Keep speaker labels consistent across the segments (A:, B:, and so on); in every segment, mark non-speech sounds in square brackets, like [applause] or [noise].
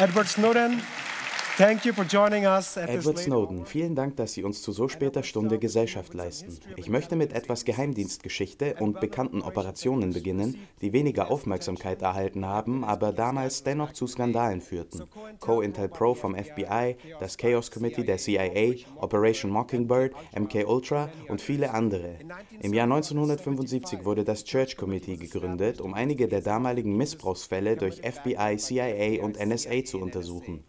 A: Edward Snowden,
B: Edward Snowden, vielen Dank, dass Sie uns zu so später Stunde Gesellschaft leisten. Ich möchte mit etwas Geheimdienstgeschichte und bekannten Operationen beginnen, die weniger Aufmerksamkeit erhalten haben, aber damals dennoch zu Skandalen führten. COINTELPRO vom FBI, das Chaos Committee der CIA, Operation Mockingbird, MK Ultra und viele andere. Im Jahr 1975 wurde das Church Committee gegründet, um einige der damaligen Missbrauchsfälle durch FBI, CIA und NSA zu untersuchen.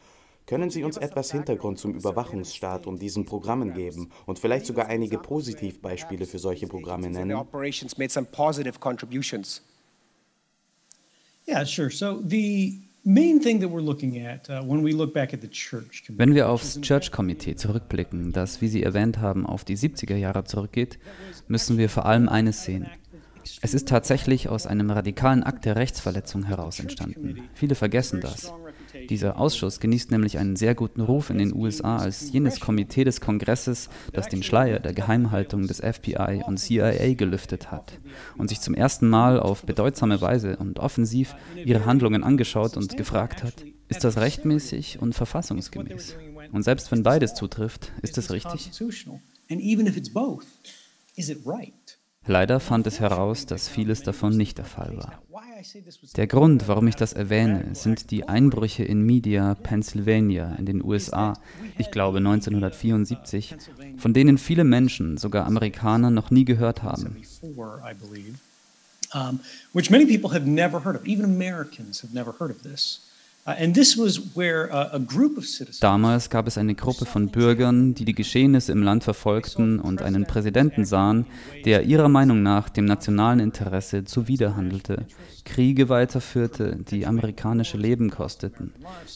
B: Können Sie uns etwas Hintergrund zum Überwachungsstaat und diesen Programmen geben und vielleicht sogar einige Positivbeispiele für solche Programme nennen?
C: The Wenn wir aufs Church-Komitee zurückblicken, das, wie Sie erwähnt haben, auf die 70er Jahre zurückgeht, müssen wir vor allem eines sehen. Es ist tatsächlich aus einem radikalen Akt der Rechtsverletzung heraus entstanden. Viele vergessen das. Dieser Ausschuss genießt nämlich einen sehr guten Ruf in den USA als jenes Komitee des Kongresses, das den Schleier der Geheimhaltung des FBI und CIA gelüftet hat und sich zum ersten Mal auf bedeutsame Weise und offensiv ihre Handlungen angeschaut und gefragt hat, ist das rechtmäßig und verfassungsgemäß? Und selbst wenn beides zutrifft, ist es richtig? Leider fand es heraus, dass vieles davon nicht der Fall war. Der Grund, warum ich das erwähne, sind die Einbrüche in Media, Pennsylvania in den USA, ich glaube 1974, von denen viele Menschen, sogar Amerikaner, noch nie gehört haben. Um, which many people have never heard of, even Americans have never heard of this. Uh, Damals gab es eine Gruppe von Bürgern, die die Geschehnisse im Land verfolgten und einen Präsidenten sahen, der ihrer Meinung nach dem nationalen Interesse zuwiderhandelte, Kriege weiterführte, die amerikanische Leben kosteten,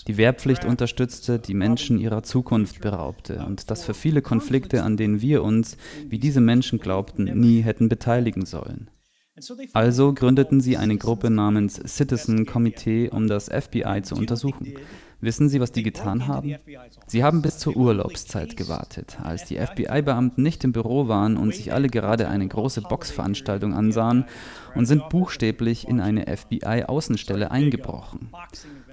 C: die Wehrpflicht unterstützte, die Menschen ihrer Zukunft beraubte und das für viele Konflikte, an denen wir uns, wie diese Menschen glaubten, nie hätten beteiligen sollen. Also gründeten sie eine Gruppe namens Citizen Committee, um das FBI zu untersuchen. Wissen Sie, was die getan haben? Sie haben bis zur Urlaubszeit gewartet, als die FBI-Beamten nicht im Büro waren und sich alle gerade eine große Boxveranstaltung ansahen und sind buchstäblich in eine FBI-Außenstelle eingebrochen.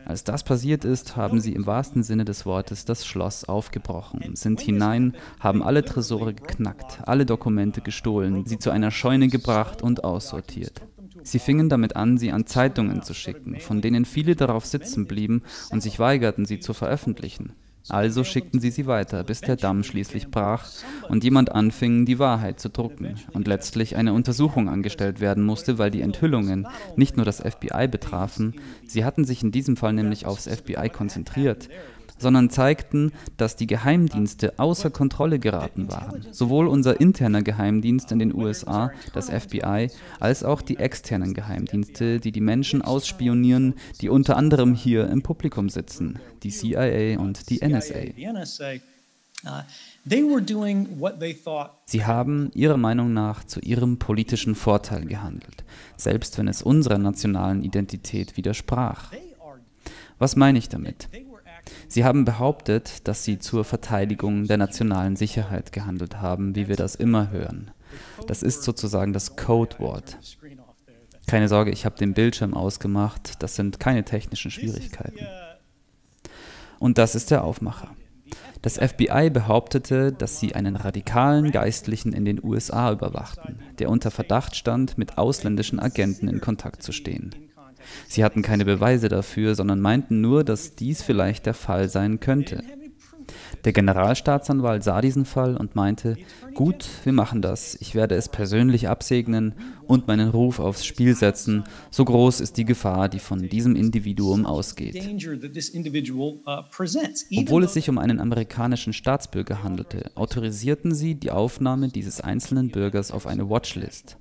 C: Als das passiert ist, haben sie im wahrsten Sinne des Wortes das Schloss aufgebrochen, sind hinein, haben alle Tresore geknackt, alle Dokumente gestohlen, sie zu einer Scheune gebracht und aussortiert. Sie fingen damit an, sie an Zeitungen zu schicken, von denen viele darauf sitzen blieben und sich weigerten, sie zu veröffentlichen. Also schickten sie sie weiter, bis der Damm schließlich brach und jemand anfing, die Wahrheit zu drucken und letztlich eine Untersuchung angestellt werden musste, weil die Enthüllungen nicht nur das FBI betrafen, sie hatten sich in diesem Fall nämlich aufs FBI konzentriert sondern zeigten, dass die Geheimdienste außer Kontrolle geraten waren. Sowohl unser interner Geheimdienst in den USA, das FBI, als auch die externen Geheimdienste, die die Menschen ausspionieren, die unter anderem hier im Publikum sitzen, die CIA und die NSA. Sie haben ihrer Meinung nach zu ihrem politischen Vorteil gehandelt, selbst wenn es unserer nationalen Identität widersprach. Was meine ich damit? Sie haben behauptet, dass sie zur Verteidigung der nationalen Sicherheit gehandelt haben, wie wir das immer hören. Das ist sozusagen das Codewort. Keine Sorge, ich habe den Bildschirm ausgemacht, das sind keine technischen Schwierigkeiten. Und das ist der Aufmacher. Das FBI behauptete, dass sie einen radikalen Geistlichen in den USA überwachten, der unter Verdacht stand, mit ausländischen Agenten in Kontakt zu stehen. Sie hatten keine Beweise dafür, sondern meinten nur, dass dies vielleicht der Fall sein könnte. Der Generalstaatsanwalt sah diesen Fall und meinte, gut, wir machen das, ich werde es persönlich absegnen und meinen Ruf aufs Spiel setzen, so groß ist die Gefahr, die von diesem Individuum ausgeht. Obwohl es sich um einen amerikanischen Staatsbürger handelte, autorisierten sie die Aufnahme dieses einzelnen Bürgers auf eine Watchlist.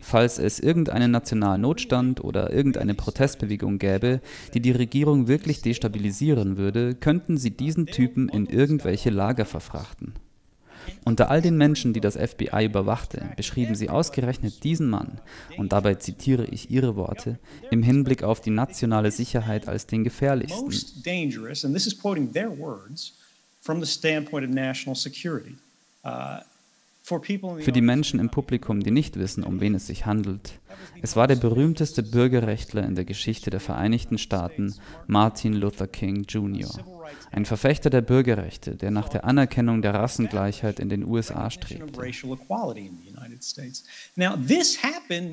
C: Falls es irgendeinen nationalen Notstand oder irgendeine Protestbewegung gäbe, die die Regierung wirklich destabilisieren würde, könnten sie diesen Typen in irgendwelche Lager verfrachten. Unter all den Menschen, die das FBI überwachte, beschrieben sie ausgerechnet diesen Mann, und dabei zitiere ich ihre Worte, im Hinblick auf die nationale Sicherheit als den gefährlichsten. Für die Menschen im Publikum, die nicht wissen, um wen es sich handelt, Es war der berühmteste Bürgerrechtler in der Geschichte der Vereinigten Staaten, Martin Luther King Jr., ein Verfechter der Bürgerrechte, der nach der Anerkennung der Rassengleichheit in den USA strebte.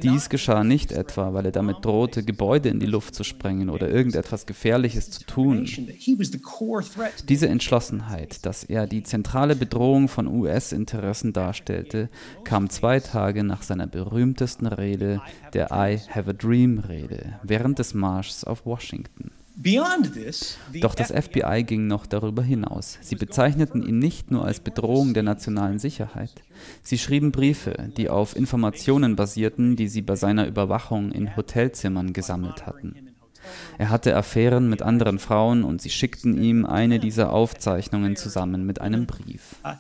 C: Dies geschah nicht etwa, weil er damit drohte, Gebäude in die Luft zu sprengen oder irgendetwas Gefährliches zu tun. Diese Entschlossenheit, dass er die zentrale Bedrohung von US-Interessen darstellte, kam zwei Tage nach seiner berühmtesten Rede, der I Have a Dream Rede, während des Marschs auf Washington. Doch das FBI ging noch darüber hinaus. Sie bezeichneten ihn nicht nur als Bedrohung der nationalen Sicherheit. Sie schrieben Briefe, die auf Informationen basierten, die sie bei seiner Überwachung in Hotelzimmern gesammelt hatten. Er hatte Affären mit anderen Frauen und sie schickten ihm eine dieser Aufzeichnungen zusammen mit einem Brief. Uh,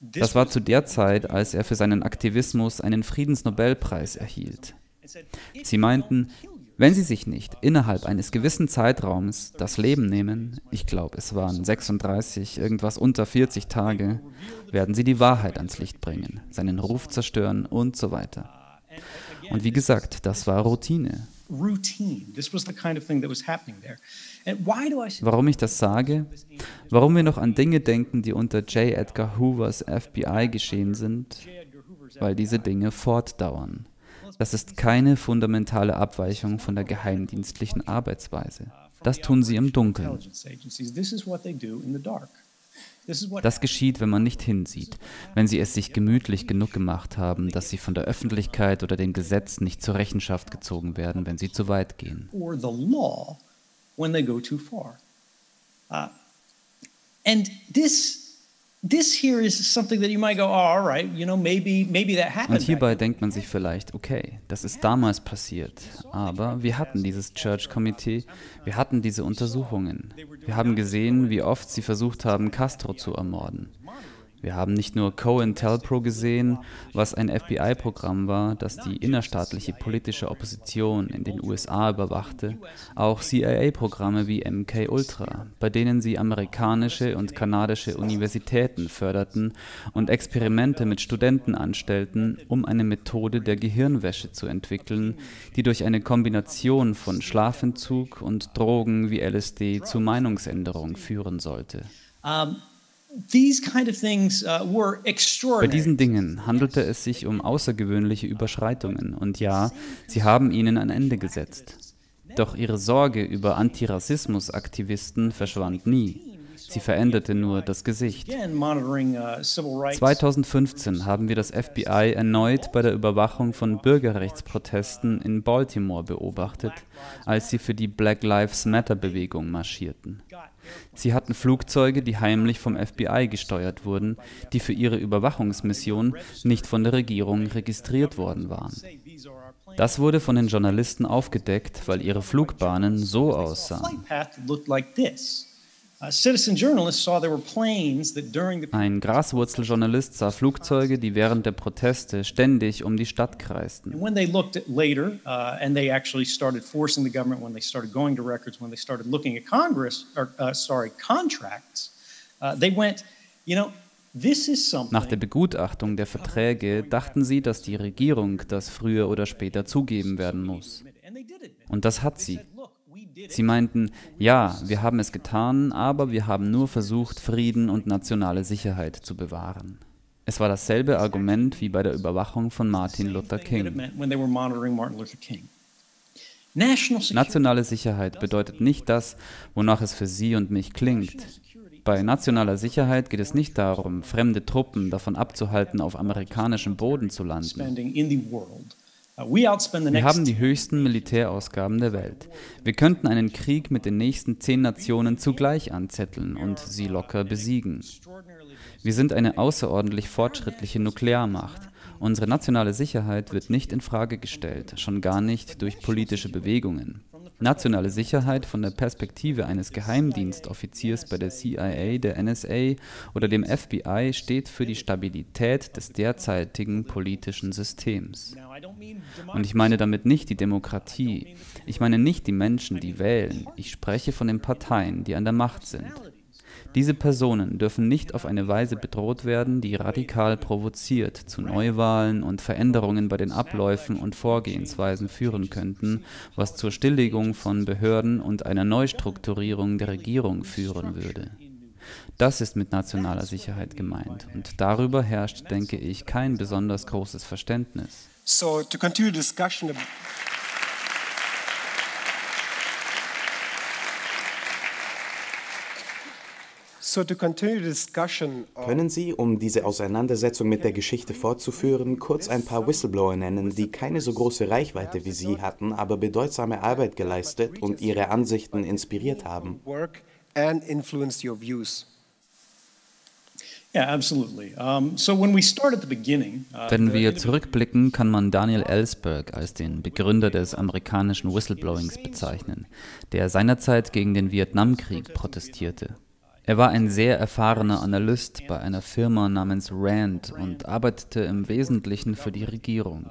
C: das war zu der Zeit, als er für seinen Aktivismus einen Friedensnobelpreis erhielt. Sie meinten, wenn Sie sich nicht innerhalb eines gewissen Zeitraums das Leben nehmen, ich glaube es waren 36, irgendwas unter 40 Tage, werden Sie die Wahrheit ans Licht bringen, seinen Ruf zerstören und so weiter. Und wie gesagt, das war Routine. Warum ich das sage? Warum wir noch an Dinge denken, die unter J. Edgar Hoovers FBI geschehen sind? Weil diese Dinge fortdauern. Das ist keine fundamentale Abweichung von der geheimdienstlichen Arbeitsweise. Das tun sie im Dunkeln. Das geschieht, wenn man nicht hinsieht, wenn sie es sich gemütlich genug gemacht haben, dass sie von der Öffentlichkeit oder dem Gesetz nicht zur Rechenschaft gezogen werden, wenn sie zu weit gehen. Uh, and this und hierbei denkt man sich vielleicht, okay, das ist damals passiert, aber wir hatten dieses Church Committee, wir hatten diese Untersuchungen. Wir haben gesehen, wie oft sie versucht haben, Castro zu ermorden. Wir haben nicht nur COINTELPRO gesehen, was ein FBI-Programm war, das die innerstaatliche politische Opposition in den USA überwachte, auch CIA-Programme wie MK Ultra, bei denen sie amerikanische und kanadische Universitäten förderten und Experimente mit Studenten anstellten, um eine Methode der Gehirnwäsche zu entwickeln, die durch eine Kombination von Schlafentzug und Drogen wie LSD zu Meinungsänderung führen sollte. Um Uh, Bei diesen Dingen handelte es sich um außergewöhnliche Überschreitungen und ja, sie haben ihnen ein Ende gesetzt. Doch ihre Sorge über Antirassismus-Aktivisten verschwand nie. Sie veränderte nur das Gesicht. 2015 uh, haben wir das FBI erneut bei der Überwachung von Bürgerrechtsprotesten in Baltimore beobachtet, als sie für die Black Lives Matter-Bewegung marschierten. Sie hatten Flugzeuge, die heimlich vom FBI gesteuert wurden, die für ihre Überwachungsmission nicht von der Regierung registriert worden waren. Das wurde von den Journalisten aufgedeckt, weil ihre Flugbahnen so aussahen. Ein Graswurzeljournalist sah Flugzeuge, die während der Proteste ständig um die Stadt kreisten. when they looked at later, and they actually started forcing the government when they started going to records, when they started looking at Congress, or sorry, contracts, they went, you know. Nach der Begutachtung der Verträge dachten sie, dass die Regierung das früher oder später zugeben werden muss. Und das hat sie. Sie meinten, ja, wir haben es getan, aber wir haben nur versucht, Frieden und nationale Sicherheit zu bewahren. Es war dasselbe Argument wie bei der Überwachung von Martin Luther King. Nationale Sicherheit bedeutet nicht das, wonach es für Sie und mich klingt. Bei nationaler Sicherheit geht es nicht darum, fremde Truppen davon abzuhalten, auf amerikanischem Boden zu landen. Uh, Wir haben die höchsten Militärausgaben der Welt. Wir könnten einen Krieg mit den nächsten zehn Nationen zugleich anzetteln und sie locker besiegen. Wir sind eine außerordentlich fortschrittliche Nuklearmacht. Unsere nationale Sicherheit wird nicht in Frage gestellt, schon gar nicht durch politische Bewegungen. Nationale Sicherheit von der Perspektive eines Geheimdienstoffiziers bei der CIA, der NSA oder dem FBI steht für die Stabilität des derzeitigen politischen Systems. Und ich meine damit nicht die Demokratie. Ich meine nicht die Menschen, die wählen. Ich spreche von den Parteien, die an der Macht sind. Diese Personen dürfen nicht auf eine Weise bedroht werden, die radikal provoziert zu Neuwahlen und Veränderungen bei den Abläufen und Vorgehensweisen führen könnten, was zur Stilllegung von Behörden und einer Neustrukturierung der Regierung führen würde. Das ist mit nationaler Sicherheit gemeint und darüber herrscht, denke ich, kein besonders großes Verständnis. So to continue discussion
B: Können Sie, um diese Auseinandersetzung mit der Geschichte fortzuführen, kurz ein paar Whistleblower nennen, die keine so große Reichweite wie Sie hatten, aber bedeutsame Arbeit geleistet und Ihre Ansichten inspiriert haben? Uh,
C: Wenn wir zurückblicken, kann man Daniel Ellsberg als den Begründer des amerikanischen Whistleblowings bezeichnen, der seinerzeit gegen den Vietnamkrieg protestierte. Er war ein sehr erfahrener Analyst bei einer Firma namens Rand und arbeitete im Wesentlichen für die Regierung.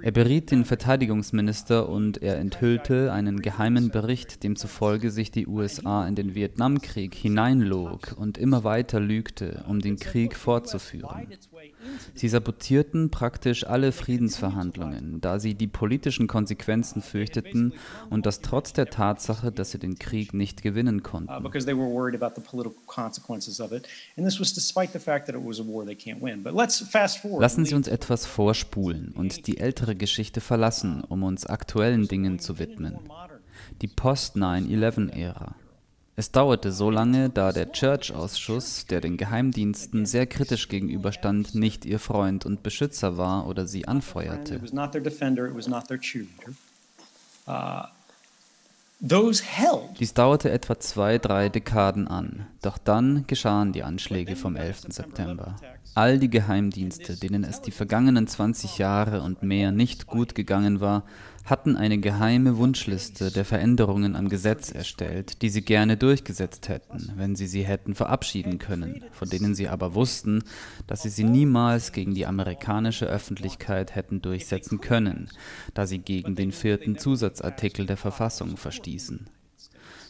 C: Er beriet den Verteidigungsminister und er enthüllte einen geheimen Bericht, demzufolge sich die USA in den Vietnamkrieg hineinlog und immer weiter lügte, um den Krieg fortzuführen. Sie sabotierten praktisch alle Friedensverhandlungen, da sie die politischen Konsequenzen fürchteten und das trotz der Tatsache, dass sie den Krieg nicht gewinnen konnten. Uh, Lassen Sie uns etwas vorspulen und die ältere Geschichte verlassen, um uns aktuellen Dingen zu widmen. Die Post-9-11-Ära. Es dauerte so lange, da der Church-Ausschuss, der den Geheimdiensten sehr kritisch gegenüberstand, nicht ihr Freund und Beschützer war oder sie anfeuerte. Uh, Dies dauerte etwa zwei, drei Dekaden an, doch dann geschahen die Anschläge vom 11. September. All die Geheimdienste, denen es die vergangenen 20 Jahre und mehr nicht gut gegangen war, hatten eine geheime Wunschliste der Veränderungen am Gesetz erstellt, die sie gerne durchgesetzt hätten, wenn sie sie hätten verabschieden können, von denen sie aber wussten, dass sie sie niemals gegen die amerikanische Öffentlichkeit hätten durchsetzen können, da sie gegen den vierten Zusatzartikel der Verfassung verstießen.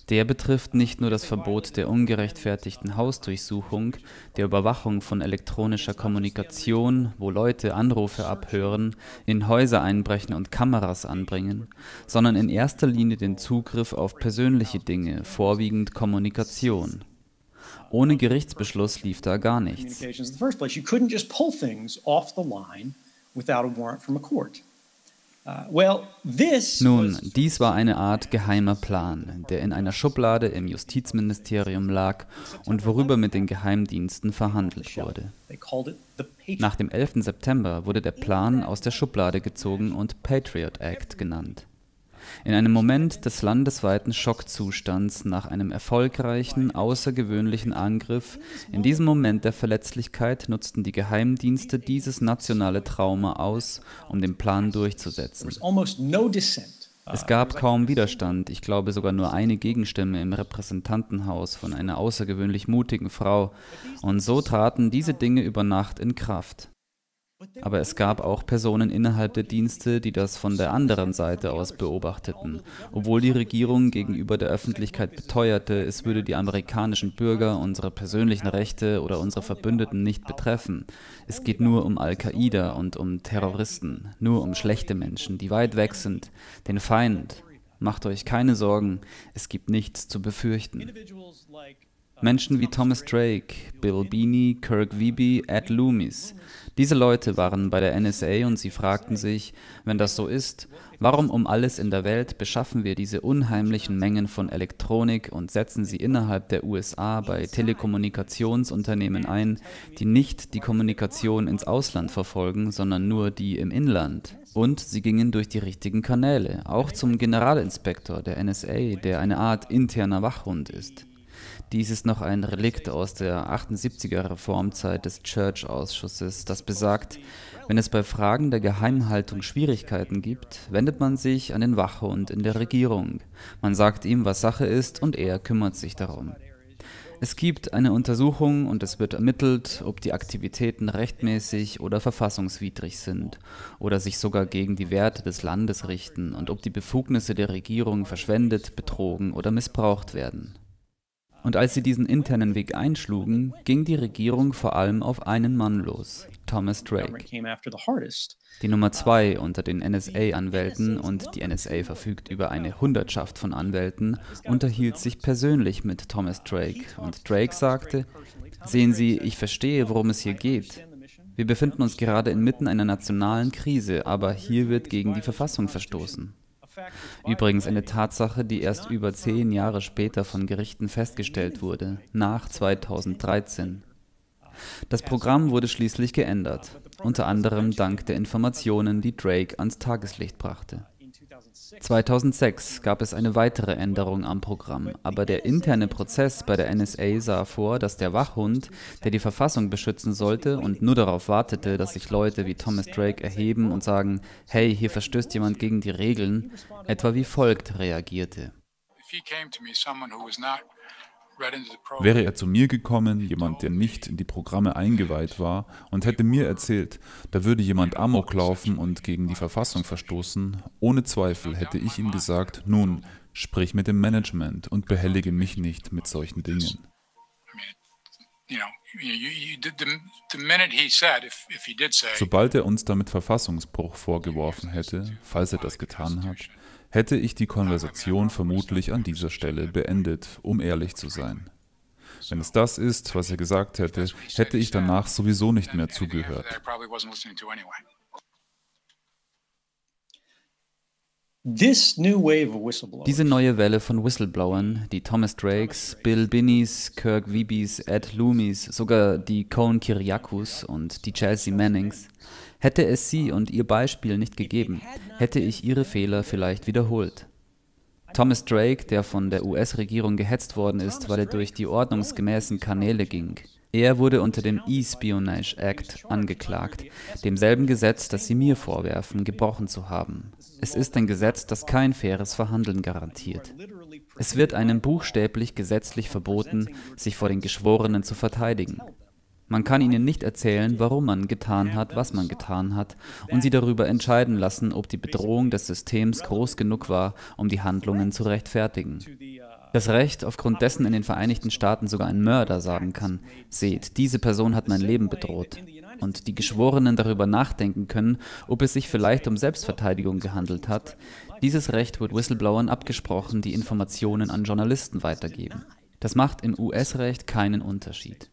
C: Der betrifft nicht nur das Verbot der ungerechtfertigten Hausdurchsuchung, der Überwachung von elektronischer Kommunikation, wo Leute Anrufe abhören, in Häuser einbrechen und Kameras anbringen, sondern in erster Linie den Zugriff auf persönliche Dinge, vorwiegend Kommunikation. Ohne Gerichtsbeschluss lief da gar nichts. Uh, Nun, dies war eine Art geheimer Plan, der in einer Schublade im Justizministerium lag und worüber mit den Geheimdiensten verhandelt wurde. Nach dem 11. September wurde der Plan aus der Schublade gezogen und Patriot Act genannt. In einem Moment des landesweiten Schockzustands nach einem erfolgreichen, außergewöhnlichen Angriff, in diesem Moment der Verletzlichkeit nutzten die Geheimdienste dieses nationale Trauma aus, um den Plan durchzusetzen. Es gab kaum Widerstand, ich glaube sogar nur eine Gegenstimme im Repräsentantenhaus von einer außergewöhnlich mutigen Frau, und so traten diese Dinge über Nacht in Kraft. Aber es gab auch Personen innerhalb der Dienste, die das von der anderen Seite aus beobachteten, obwohl die Regierung gegenüber der Öffentlichkeit beteuerte, es würde die amerikanischen Bürger, unsere persönlichen Rechte oder unsere Verbündeten nicht betreffen. Es geht nur um Al-Qaida und um Terroristen, nur um schlechte Menschen, die weit weg sind, den Feind. Macht euch keine Sorgen, es gibt nichts zu befürchten. Menschen wie Thomas Drake, Bill Beanie, Kirk Wiebe, Ed Loomis. Diese Leute waren bei der NSA und sie fragten sich, wenn das so ist, warum um alles in der Welt beschaffen wir diese unheimlichen Mengen von Elektronik und setzen sie innerhalb der USA bei Telekommunikationsunternehmen ein, die nicht die Kommunikation ins Ausland verfolgen, sondern nur die im Inland. Und sie gingen durch die richtigen Kanäle, auch zum Generalinspektor der NSA, der eine Art interner Wachhund ist. Dies ist noch ein Relikt aus der 78er Reformzeit des Church-Ausschusses, das besagt, wenn es bei Fragen der Geheimhaltung Schwierigkeiten gibt, wendet man sich an den Wachhund in der Regierung. Man sagt ihm, was Sache ist, und er kümmert sich darum. Es gibt eine Untersuchung und es wird ermittelt, ob die Aktivitäten rechtmäßig oder verfassungswidrig sind oder sich sogar gegen die Werte des Landes richten und ob die Befugnisse der Regierung verschwendet, betrogen oder missbraucht werden. Und als sie diesen internen Weg einschlugen, ging die Regierung vor allem auf einen Mann los, Thomas Drake. Die Nummer zwei unter den NSA-Anwälten und die NSA verfügt über eine Hundertschaft von Anwälten, unterhielt sich persönlich mit Thomas Drake und Drake sagte, sehen Sie, ich verstehe, worum es hier geht. Wir befinden uns gerade inmitten einer nationalen Krise, aber hier wird gegen die Verfassung verstoßen. Übrigens eine Tatsache, die erst über zehn Jahre später von Gerichten festgestellt wurde, nach 2013. Das Programm wurde schließlich geändert, unter anderem dank der Informationen, die Drake ans Tageslicht brachte. 2006 gab es eine weitere Änderung am Programm, aber der interne Prozess bei der NSA sah vor, dass der Wachhund, der die Verfassung beschützen sollte und nur darauf wartete, dass sich Leute wie Thomas Drake erheben und sagen, hey, hier verstößt jemand gegen die Regeln, etwa wie folgt reagierte. If he came to me, someone who was not
A: Wäre er zu mir gekommen, jemand, der nicht in die Programme eingeweiht war, und hätte mir erzählt, da würde jemand Amok laufen und gegen die Verfassung verstoßen, ohne Zweifel hätte ich ihm gesagt, nun, sprich mit dem Management und behellige mich nicht mit solchen Dingen. Sobald er uns damit Verfassungsbruch vorgeworfen hätte, falls er das getan hat, hätte ich die Konversation vermutlich an dieser Stelle beendet, um ehrlich zu sein. Wenn es das ist, was er gesagt hätte, hätte ich danach sowieso nicht mehr zugehört.
C: Diese neue Welle von Whistleblowern, die Thomas Drakes, Bill Binnies, Kirk Wiebys, Ed Loomis, sogar die Cohn Kiriakus und die Chelsea Mannings, hätte es sie und ihr Beispiel nicht gegeben, hätte ich ihre Fehler vielleicht wiederholt. Thomas Drake, der von der US-Regierung gehetzt worden ist, weil er durch die ordnungsgemäßen Kanäle ging, er wurde unter dem E-Spionage Act angeklagt, demselben Gesetz, das sie mir vorwerfen, gebrochen zu haben. Es ist ein Gesetz, das kein faires Verhandeln garantiert. Es wird einem buchstäblich gesetzlich verboten, sich vor den Geschworenen zu verteidigen. Man kann ihnen nicht erzählen, warum man getan hat, was man getan hat, und sie darüber entscheiden lassen, ob die Bedrohung des Systems groß genug war, um die Handlungen zu rechtfertigen. Das Recht, aufgrund dessen in den Vereinigten Staaten sogar ein Mörder sagen kann, seht, diese Person hat mein Leben bedroht. Und die Geschworenen darüber nachdenken können, ob es sich vielleicht um Selbstverteidigung gehandelt hat. Dieses Recht wird Whistleblowern abgesprochen, die Informationen an Journalisten weitergeben. Das macht im US-Recht keinen Unterschied.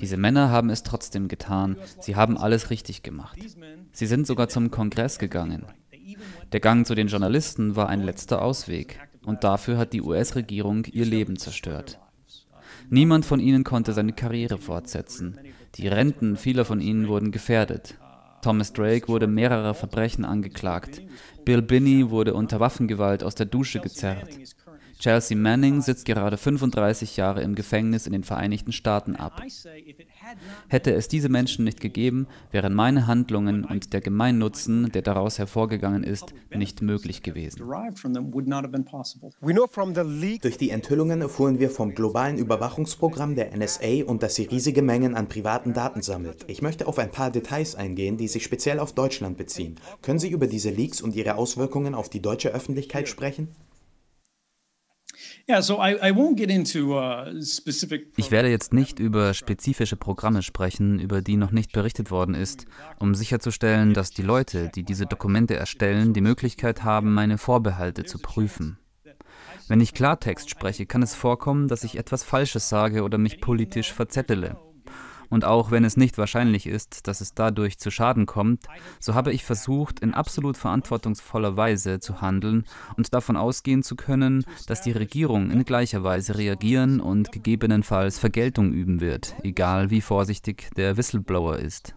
C: Diese Männer haben es trotzdem getan. Sie haben alles richtig gemacht. Sie sind sogar zum Kongress gegangen. Der Gang zu den Journalisten war ein letzter Ausweg und dafür hat die US-Regierung ihr Leben zerstört. Niemand von ihnen konnte seine Karriere fortsetzen. Die Renten vieler von ihnen wurden gefährdet. Thomas Drake wurde mehrerer Verbrechen angeklagt. Bill Binney wurde unter Waffengewalt aus der Dusche gezerrt. Chelsea Manning sitzt gerade 35 Jahre im Gefängnis in den Vereinigten Staaten ab. Hätte es diese Menschen nicht gegeben, wären meine Handlungen und der Gemeinnutzen, der daraus hervorgegangen ist, nicht möglich gewesen.
B: Durch die Enthüllungen erfuhren wir vom globalen Überwachungsprogramm der NSA und dass sie riesige Mengen an privaten Daten sammelt. Ich möchte auf ein paar Details eingehen, die sich speziell auf Deutschland beziehen. Können Sie über diese Leaks und ihre Auswirkungen auf die deutsche Öffentlichkeit sprechen?
C: Uh, ich werde jetzt nicht über spezifische Programme sprechen, über die noch nicht berichtet worden ist, um sicherzustellen, dass die Leute, die diese Dokumente erstellen, die Möglichkeit haben, meine Vorbehalte zu prüfen. Wenn ich Klartext spreche, kann es vorkommen, dass ich etwas Falsches sage oder mich politisch verzettele. Und auch wenn es nicht wahrscheinlich ist, dass es dadurch zu Schaden kommt, so habe ich versucht, in absolut verantwortungsvoller Weise zu handeln und davon ausgehen zu können, dass die Regierung in gleicher Weise reagieren und gegebenenfalls Vergeltung üben wird, egal wie vorsichtig der Whistleblower ist.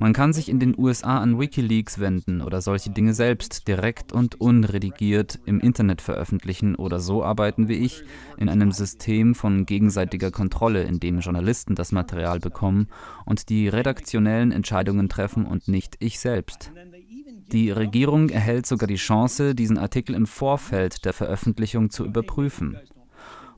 C: Man kann sich in den USA an Wikileaks wenden oder solche Dinge selbst direkt und unredigiert im Internet veröffentlichen oder so arbeiten wie ich in einem System von gegenseitiger Kontrolle, in dem Journalisten das Material bekommen und die redaktionellen Entscheidungen treffen und nicht ich selbst. Die Regierung erhält sogar die Chance, diesen Artikel im Vorfeld der Veröffentlichung zu überprüfen.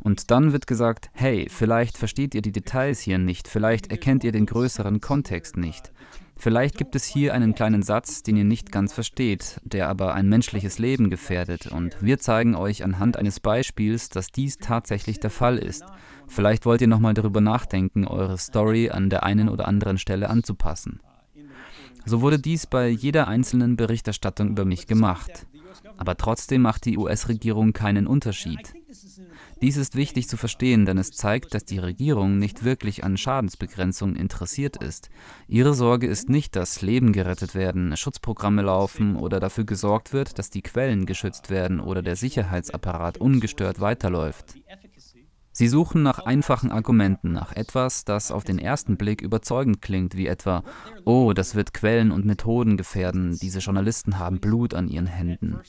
C: Und dann wird gesagt, hey, vielleicht versteht ihr die Details hier nicht, vielleicht erkennt ihr den größeren Kontext nicht. Vielleicht gibt es hier einen kleinen Satz, den ihr nicht ganz versteht, der aber ein menschliches Leben gefährdet, und wir zeigen euch anhand eines Beispiels, dass dies tatsächlich der Fall ist. Vielleicht wollt ihr nochmal darüber nachdenken, eure Story an der einen oder anderen Stelle anzupassen. So wurde dies bei jeder einzelnen Berichterstattung über mich gemacht. Aber trotzdem macht die US-Regierung keinen Unterschied. Dies ist wichtig zu verstehen, denn es zeigt, dass die Regierung nicht wirklich an Schadensbegrenzung interessiert ist. Ihre Sorge ist nicht, dass Leben gerettet werden, Schutzprogramme laufen oder dafür gesorgt wird, dass die Quellen geschützt werden oder der Sicherheitsapparat ungestört weiterläuft. Sie suchen nach einfachen Argumenten, nach etwas, das auf den ersten Blick überzeugend klingt, wie etwa, oh, das wird Quellen und Methoden gefährden, diese Journalisten haben Blut an ihren Händen.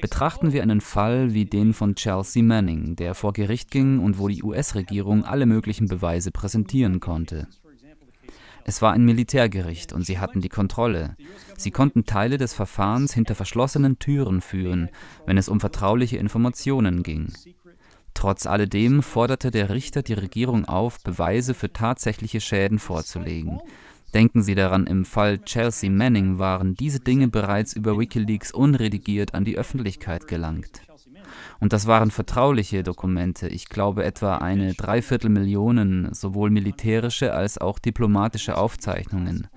C: Betrachten wir einen Fall wie den von Chelsea Manning, der vor Gericht ging und wo die US-Regierung alle möglichen Beweise präsentieren konnte. Es war ein Militärgericht und sie hatten die Kontrolle. Sie konnten Teile des Verfahrens hinter verschlossenen Türen führen, wenn es um vertrauliche Informationen ging. Trotz alledem forderte der Richter die Regierung auf, Beweise für tatsächliche Schäden vorzulegen. Denken Sie daran, im Fall Chelsea Manning waren diese Dinge bereits über Wikileaks unredigiert an die Öffentlichkeit gelangt. Und das waren vertrauliche Dokumente, ich glaube etwa eine Dreiviertelmillion sowohl militärische als auch diplomatische Aufzeichnungen.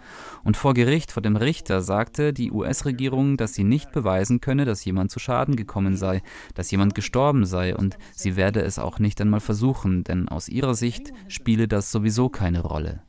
C: Und vor Gericht, vor dem Richter, sagte die US-Regierung, dass sie nicht beweisen könne, dass jemand zu Schaden gekommen sei, dass jemand gestorben sei, und sie werde es auch nicht einmal versuchen, denn aus ihrer Sicht spiele das sowieso keine Rolle.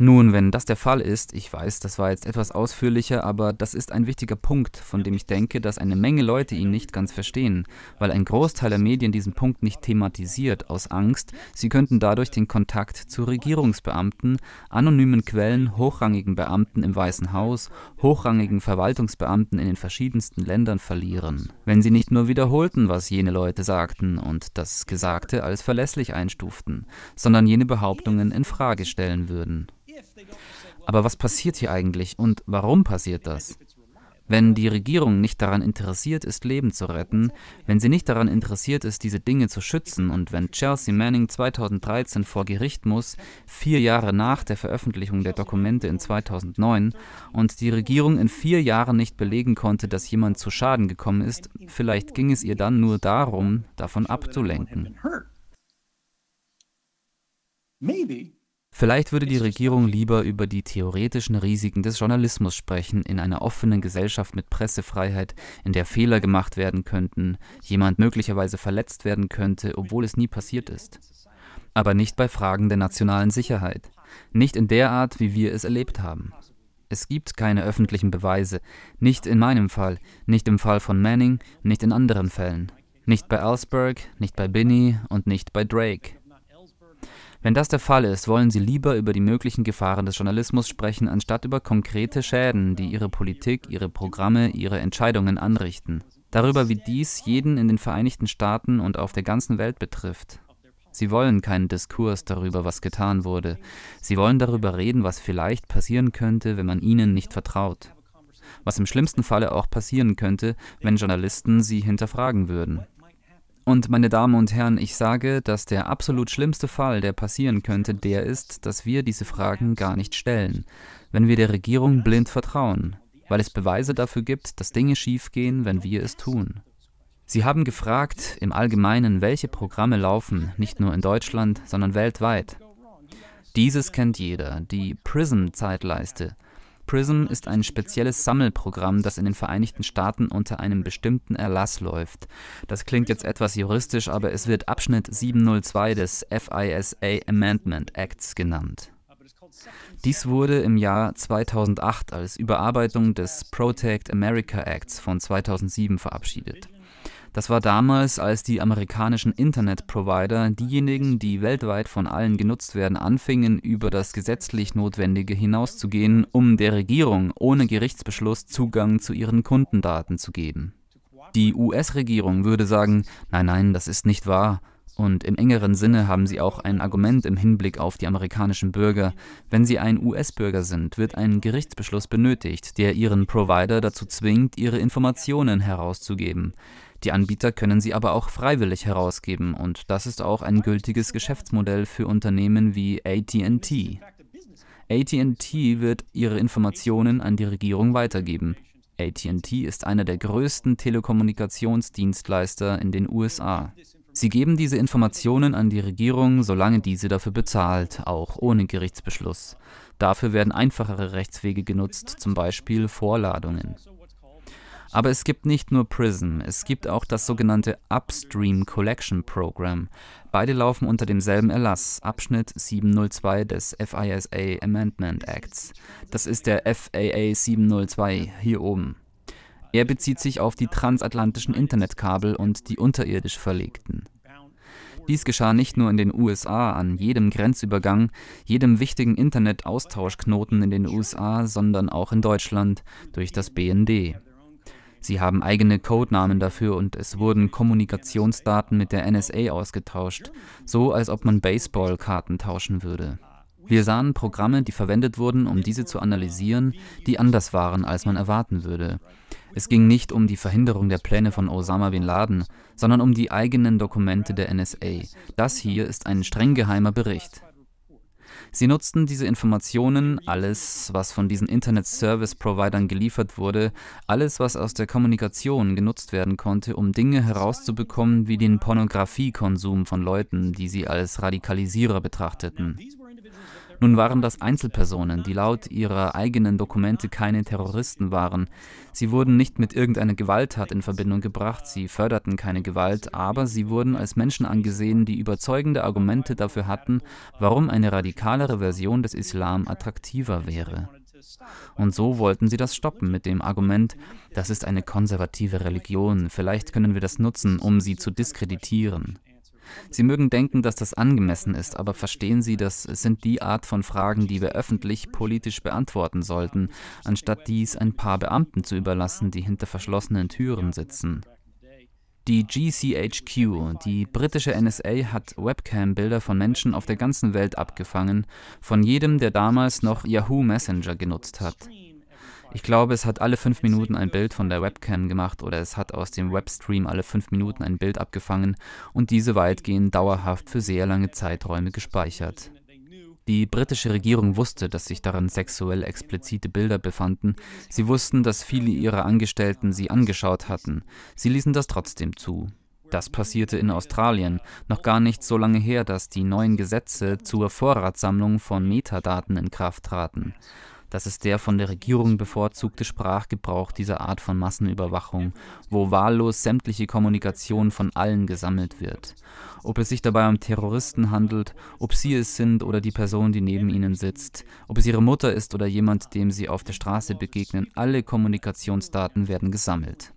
C: Nun, wenn das der Fall ist, ich weiß, das war jetzt etwas ausführlicher, aber das ist ein wichtiger Punkt, von dem ich denke, dass eine Menge Leute ihn nicht ganz verstehen, weil ein Großteil der Medien diesen Punkt nicht thematisiert, aus Angst, sie könnten dadurch den Kontakt zu Regierungsbeamten, anonymen Quellen, hochrangigen Beamten im Weißen Haus, hochrangigen Verwaltungsbeamten in den verschiedensten Ländern verlieren, wenn sie nicht nur wiederholten, was jene Leute sagten und das Gesagte als verlässlich einstuften, sondern jene Behauptungen in Frage stellen würden. Aber was passiert hier eigentlich und warum passiert das? Wenn die Regierung nicht daran interessiert ist, Leben zu retten, wenn sie nicht daran interessiert ist, diese Dinge zu schützen und wenn Chelsea Manning 2013 vor Gericht muss, vier Jahre nach der Veröffentlichung der Dokumente in 2009, und die Regierung in vier Jahren nicht belegen konnte, dass jemand zu Schaden gekommen ist, vielleicht ging es ihr dann nur darum, davon abzulenken. Maybe Vielleicht würde die Regierung lieber über die theoretischen Risiken des Journalismus sprechen, in einer offenen Gesellschaft mit Pressefreiheit, in der Fehler gemacht werden könnten, jemand möglicherweise verletzt werden könnte, obwohl es nie passiert ist. Aber nicht bei Fragen der nationalen Sicherheit, nicht in der Art, wie wir es erlebt haben. Es gibt keine öffentlichen Beweise, nicht in meinem Fall, nicht im Fall von Manning, nicht in anderen Fällen, nicht bei Ellsberg, nicht bei Binney und nicht bei Drake. Wenn das der Fall ist, wollen Sie lieber über die möglichen Gefahren des Journalismus sprechen, anstatt über konkrete Schäden, die Ihre Politik, Ihre Programme, Ihre Entscheidungen anrichten. Darüber, wie dies jeden in den Vereinigten Staaten und auf der ganzen Welt betrifft. Sie wollen keinen Diskurs darüber, was getan wurde. Sie wollen darüber reden, was vielleicht passieren könnte, wenn man ihnen nicht vertraut. Was im schlimmsten Falle auch passieren könnte, wenn Journalisten sie hinterfragen würden. Und meine Damen und Herren, ich sage, dass der absolut schlimmste Fall, der passieren könnte, der ist, dass wir diese Fragen gar nicht stellen, wenn wir der Regierung blind vertrauen, weil es Beweise dafür gibt, dass Dinge schiefgehen, wenn wir es tun. Sie haben gefragt im Allgemeinen, welche Programme laufen, nicht nur in Deutschland, sondern weltweit. Dieses kennt jeder, die PRISM-Zeitleiste. PRISM ist ein spezielles Sammelprogramm, das in den Vereinigten Staaten unter einem bestimmten Erlass läuft. Das klingt jetzt etwas juristisch, aber es wird Abschnitt 702 des FISA Amendment Acts genannt. Dies wurde im Jahr 2008 als Überarbeitung des Protect America Acts von 2007 verabschiedet. Das war damals, als die amerikanischen Internetprovider, diejenigen, die weltweit von allen genutzt werden, anfingen, über das gesetzlich Notwendige hinauszugehen, um der Regierung ohne Gerichtsbeschluss Zugang zu ihren Kundendaten zu geben. Die US-Regierung würde sagen, nein, nein, das ist nicht wahr. Und im engeren Sinne haben sie auch ein Argument im Hinblick auf die amerikanischen Bürger. Wenn sie ein US-Bürger sind, wird ein Gerichtsbeschluss benötigt, der ihren Provider dazu zwingt, ihre Informationen herauszugeben. Die Anbieter können sie aber auch freiwillig herausgeben und das ist auch ein gültiges Geschäftsmodell für Unternehmen wie ATT. ATT wird ihre Informationen an die Regierung weitergeben. ATT ist einer der größten Telekommunikationsdienstleister in den USA. Sie geben diese Informationen an die Regierung, solange diese dafür bezahlt, auch ohne Gerichtsbeschluss. Dafür werden einfachere Rechtswege genutzt, zum Beispiel Vorladungen. Aber es gibt nicht nur PRISM, es gibt auch das sogenannte Upstream Collection Program. Beide laufen unter demselben Erlass, Abschnitt 702 des FISA Amendment Acts. Das ist der FAA 702 hier oben. Er bezieht sich auf die transatlantischen Internetkabel und die unterirdisch verlegten. Dies geschah nicht nur in den USA an jedem Grenzübergang, jedem wichtigen Internetaustauschknoten in den USA, sondern auch in Deutschland durch das BND. Sie haben eigene Codenamen dafür und es wurden Kommunikationsdaten mit der NSA ausgetauscht, so als ob man Baseballkarten tauschen würde. Wir sahen Programme, die verwendet wurden, um diese zu analysieren, die anders waren, als man erwarten würde. Es ging nicht um die Verhinderung der Pläne von Osama bin Laden, sondern um die eigenen Dokumente der NSA. Das hier ist ein streng geheimer Bericht. Sie nutzten diese Informationen, alles, was von diesen Internet-Service-Providern geliefert wurde, alles, was aus der Kommunikation genutzt werden konnte, um Dinge herauszubekommen wie den Pornografiekonsum von Leuten, die sie als Radikalisierer betrachteten. Nun waren das Einzelpersonen, die laut ihrer eigenen Dokumente keine Terroristen waren. Sie wurden nicht mit irgendeiner Gewalttat in Verbindung gebracht, sie förderten keine Gewalt, aber sie wurden als Menschen angesehen, die überzeugende Argumente dafür hatten, warum eine radikalere Version des Islam attraktiver wäre. Und so wollten sie das stoppen mit dem Argument, das ist eine konservative Religion, vielleicht können wir das nutzen, um sie zu diskreditieren. Sie mögen denken, dass das angemessen ist, aber verstehen Sie, das sind die Art von Fragen, die wir öffentlich politisch beantworten sollten, anstatt dies ein paar Beamten zu überlassen, die hinter verschlossenen Türen sitzen. Die GCHQ, die britische NSA, hat Webcam-Bilder von Menschen auf der ganzen Welt abgefangen, von jedem, der damals noch Yahoo Messenger genutzt hat. Ich glaube, es hat alle fünf Minuten ein Bild von der Webcam gemacht oder es hat aus dem Webstream alle fünf Minuten ein Bild abgefangen und diese weitgehend dauerhaft für sehr lange Zeiträume gespeichert. Die britische Regierung wusste, dass sich darin sexuell explizite Bilder befanden. Sie wussten, dass viele ihrer Angestellten sie angeschaut hatten. Sie ließen das trotzdem zu. Das passierte in Australien, noch gar nicht so lange her, dass die neuen Gesetze zur Vorratssammlung von Metadaten in Kraft traten. Das ist der von der Regierung bevorzugte Sprachgebrauch dieser Art von Massenüberwachung, wo wahllos sämtliche Kommunikation von allen gesammelt wird. Ob es sich dabei um Terroristen handelt, ob sie es sind oder die Person, die neben ihnen sitzt, ob es ihre Mutter ist oder jemand, dem sie auf der Straße begegnen, alle Kommunikationsdaten werden gesammelt.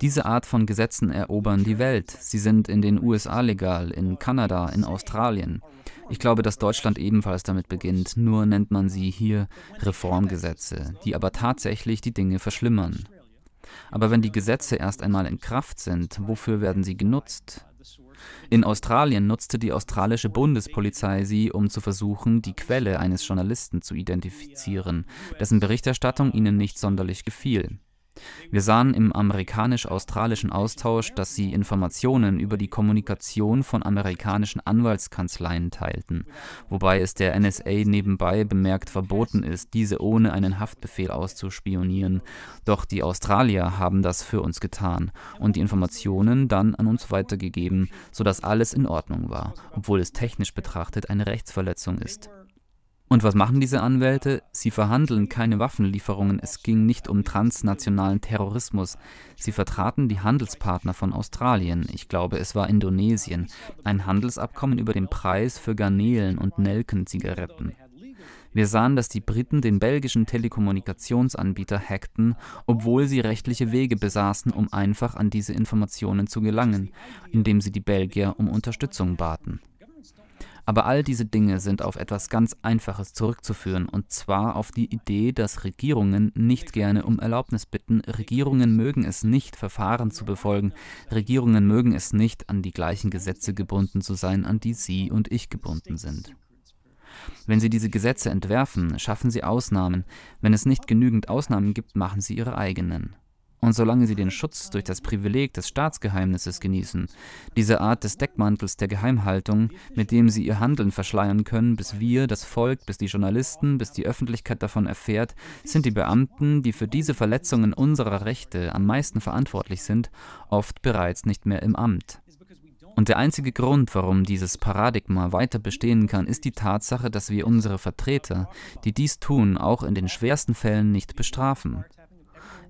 C: Diese Art von Gesetzen erobern die Welt. Sie sind in den USA legal, in Kanada, in Australien. Ich glaube, dass Deutschland ebenfalls damit beginnt, nur nennt man sie hier Reformgesetze, die aber tatsächlich die Dinge verschlimmern. Aber wenn die Gesetze erst einmal in Kraft sind, wofür werden sie genutzt? In Australien nutzte die australische Bundespolizei sie, um zu versuchen, die Quelle eines Journalisten zu identifizieren, dessen Berichterstattung ihnen nicht sonderlich gefiel. Wir sahen im amerikanisch-australischen Austausch, dass sie Informationen über die Kommunikation von amerikanischen Anwaltskanzleien teilten, wobei es der NSA nebenbei bemerkt verboten ist, diese ohne einen Haftbefehl auszuspionieren. Doch die Australier haben das für uns getan und die Informationen dann an uns weitergegeben, sodass alles in Ordnung war, obwohl es technisch betrachtet eine Rechtsverletzung ist. Und was machen diese Anwälte? Sie verhandeln keine Waffenlieferungen, es ging nicht um transnationalen Terrorismus. Sie vertraten die Handelspartner von Australien, ich glaube es war Indonesien, ein Handelsabkommen über den Preis für Garnelen und Nelkenzigaretten. Wir sahen, dass die Briten den belgischen Telekommunikationsanbieter hackten, obwohl sie rechtliche Wege besaßen, um einfach an diese Informationen zu gelangen, indem sie die Belgier um Unterstützung baten. Aber all diese Dinge sind auf etwas ganz Einfaches zurückzuführen, und zwar auf die Idee, dass Regierungen nicht gerne um Erlaubnis bitten, Regierungen mögen es nicht, Verfahren zu befolgen, Regierungen mögen es nicht, an die gleichen Gesetze gebunden zu sein, an die Sie und ich gebunden sind. Wenn Sie diese Gesetze entwerfen, schaffen Sie Ausnahmen, wenn es nicht genügend Ausnahmen gibt, machen Sie Ihre eigenen. Und solange sie den Schutz durch das Privileg des Staatsgeheimnisses genießen, diese Art des Deckmantels der Geheimhaltung, mit dem sie ihr Handeln verschleiern können, bis wir, das Volk, bis die Journalisten, bis die Öffentlichkeit davon erfährt, sind die Beamten, die für diese Verletzungen unserer Rechte am meisten verantwortlich sind, oft bereits nicht mehr im Amt. Und der einzige Grund, warum dieses Paradigma weiter bestehen kann, ist die Tatsache, dass wir unsere Vertreter, die dies tun, auch in den schwersten Fällen nicht bestrafen.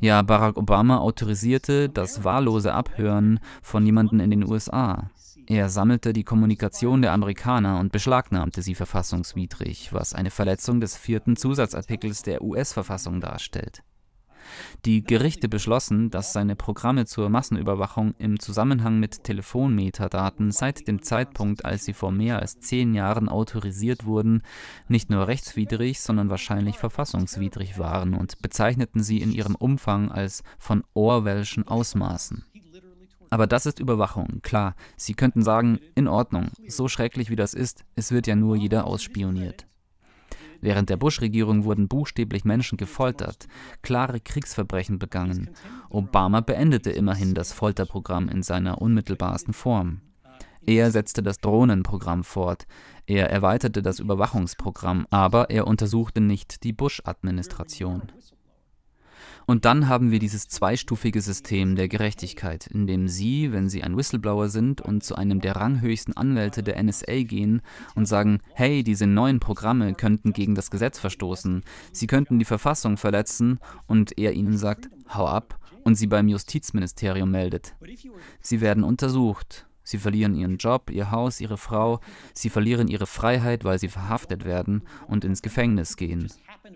C: Ja, Barack Obama autorisierte das wahllose Abhören von jemandem in den USA. Er sammelte die Kommunikation der Amerikaner und beschlagnahmte sie verfassungswidrig, was eine Verletzung des vierten Zusatzartikels der US-Verfassung darstellt. Die Gerichte beschlossen, dass seine Programme zur Massenüberwachung im Zusammenhang mit Telefonmetadaten seit dem Zeitpunkt, als sie vor mehr als zehn Jahren autorisiert wurden, nicht nur rechtswidrig, sondern wahrscheinlich verfassungswidrig waren und bezeichneten sie in ihrem Umfang als von Orwellschen Ausmaßen. Aber das ist Überwachung, klar. Sie könnten sagen, in Ordnung, so schrecklich wie das ist, es wird ja nur jeder ausspioniert. Während der Bush-Regierung wurden buchstäblich Menschen gefoltert, klare Kriegsverbrechen begangen. Obama beendete immerhin das Folterprogramm in seiner unmittelbarsten Form. Er setzte das Drohnenprogramm fort, er erweiterte das Überwachungsprogramm, aber er untersuchte nicht die Bush-Administration. Und dann haben wir dieses zweistufige System der Gerechtigkeit, in dem Sie, wenn Sie ein Whistleblower sind und zu einem der ranghöchsten Anwälte der NSA gehen und sagen, hey, diese neuen Programme könnten gegen das Gesetz verstoßen, sie könnten die Verfassung verletzen, und er Ihnen sagt, hau ab, und Sie beim Justizministerium meldet. Sie werden untersucht, Sie verlieren ihren Job, ihr Haus, ihre Frau, sie verlieren ihre Freiheit, weil sie verhaftet werden und ins Gefängnis gehen.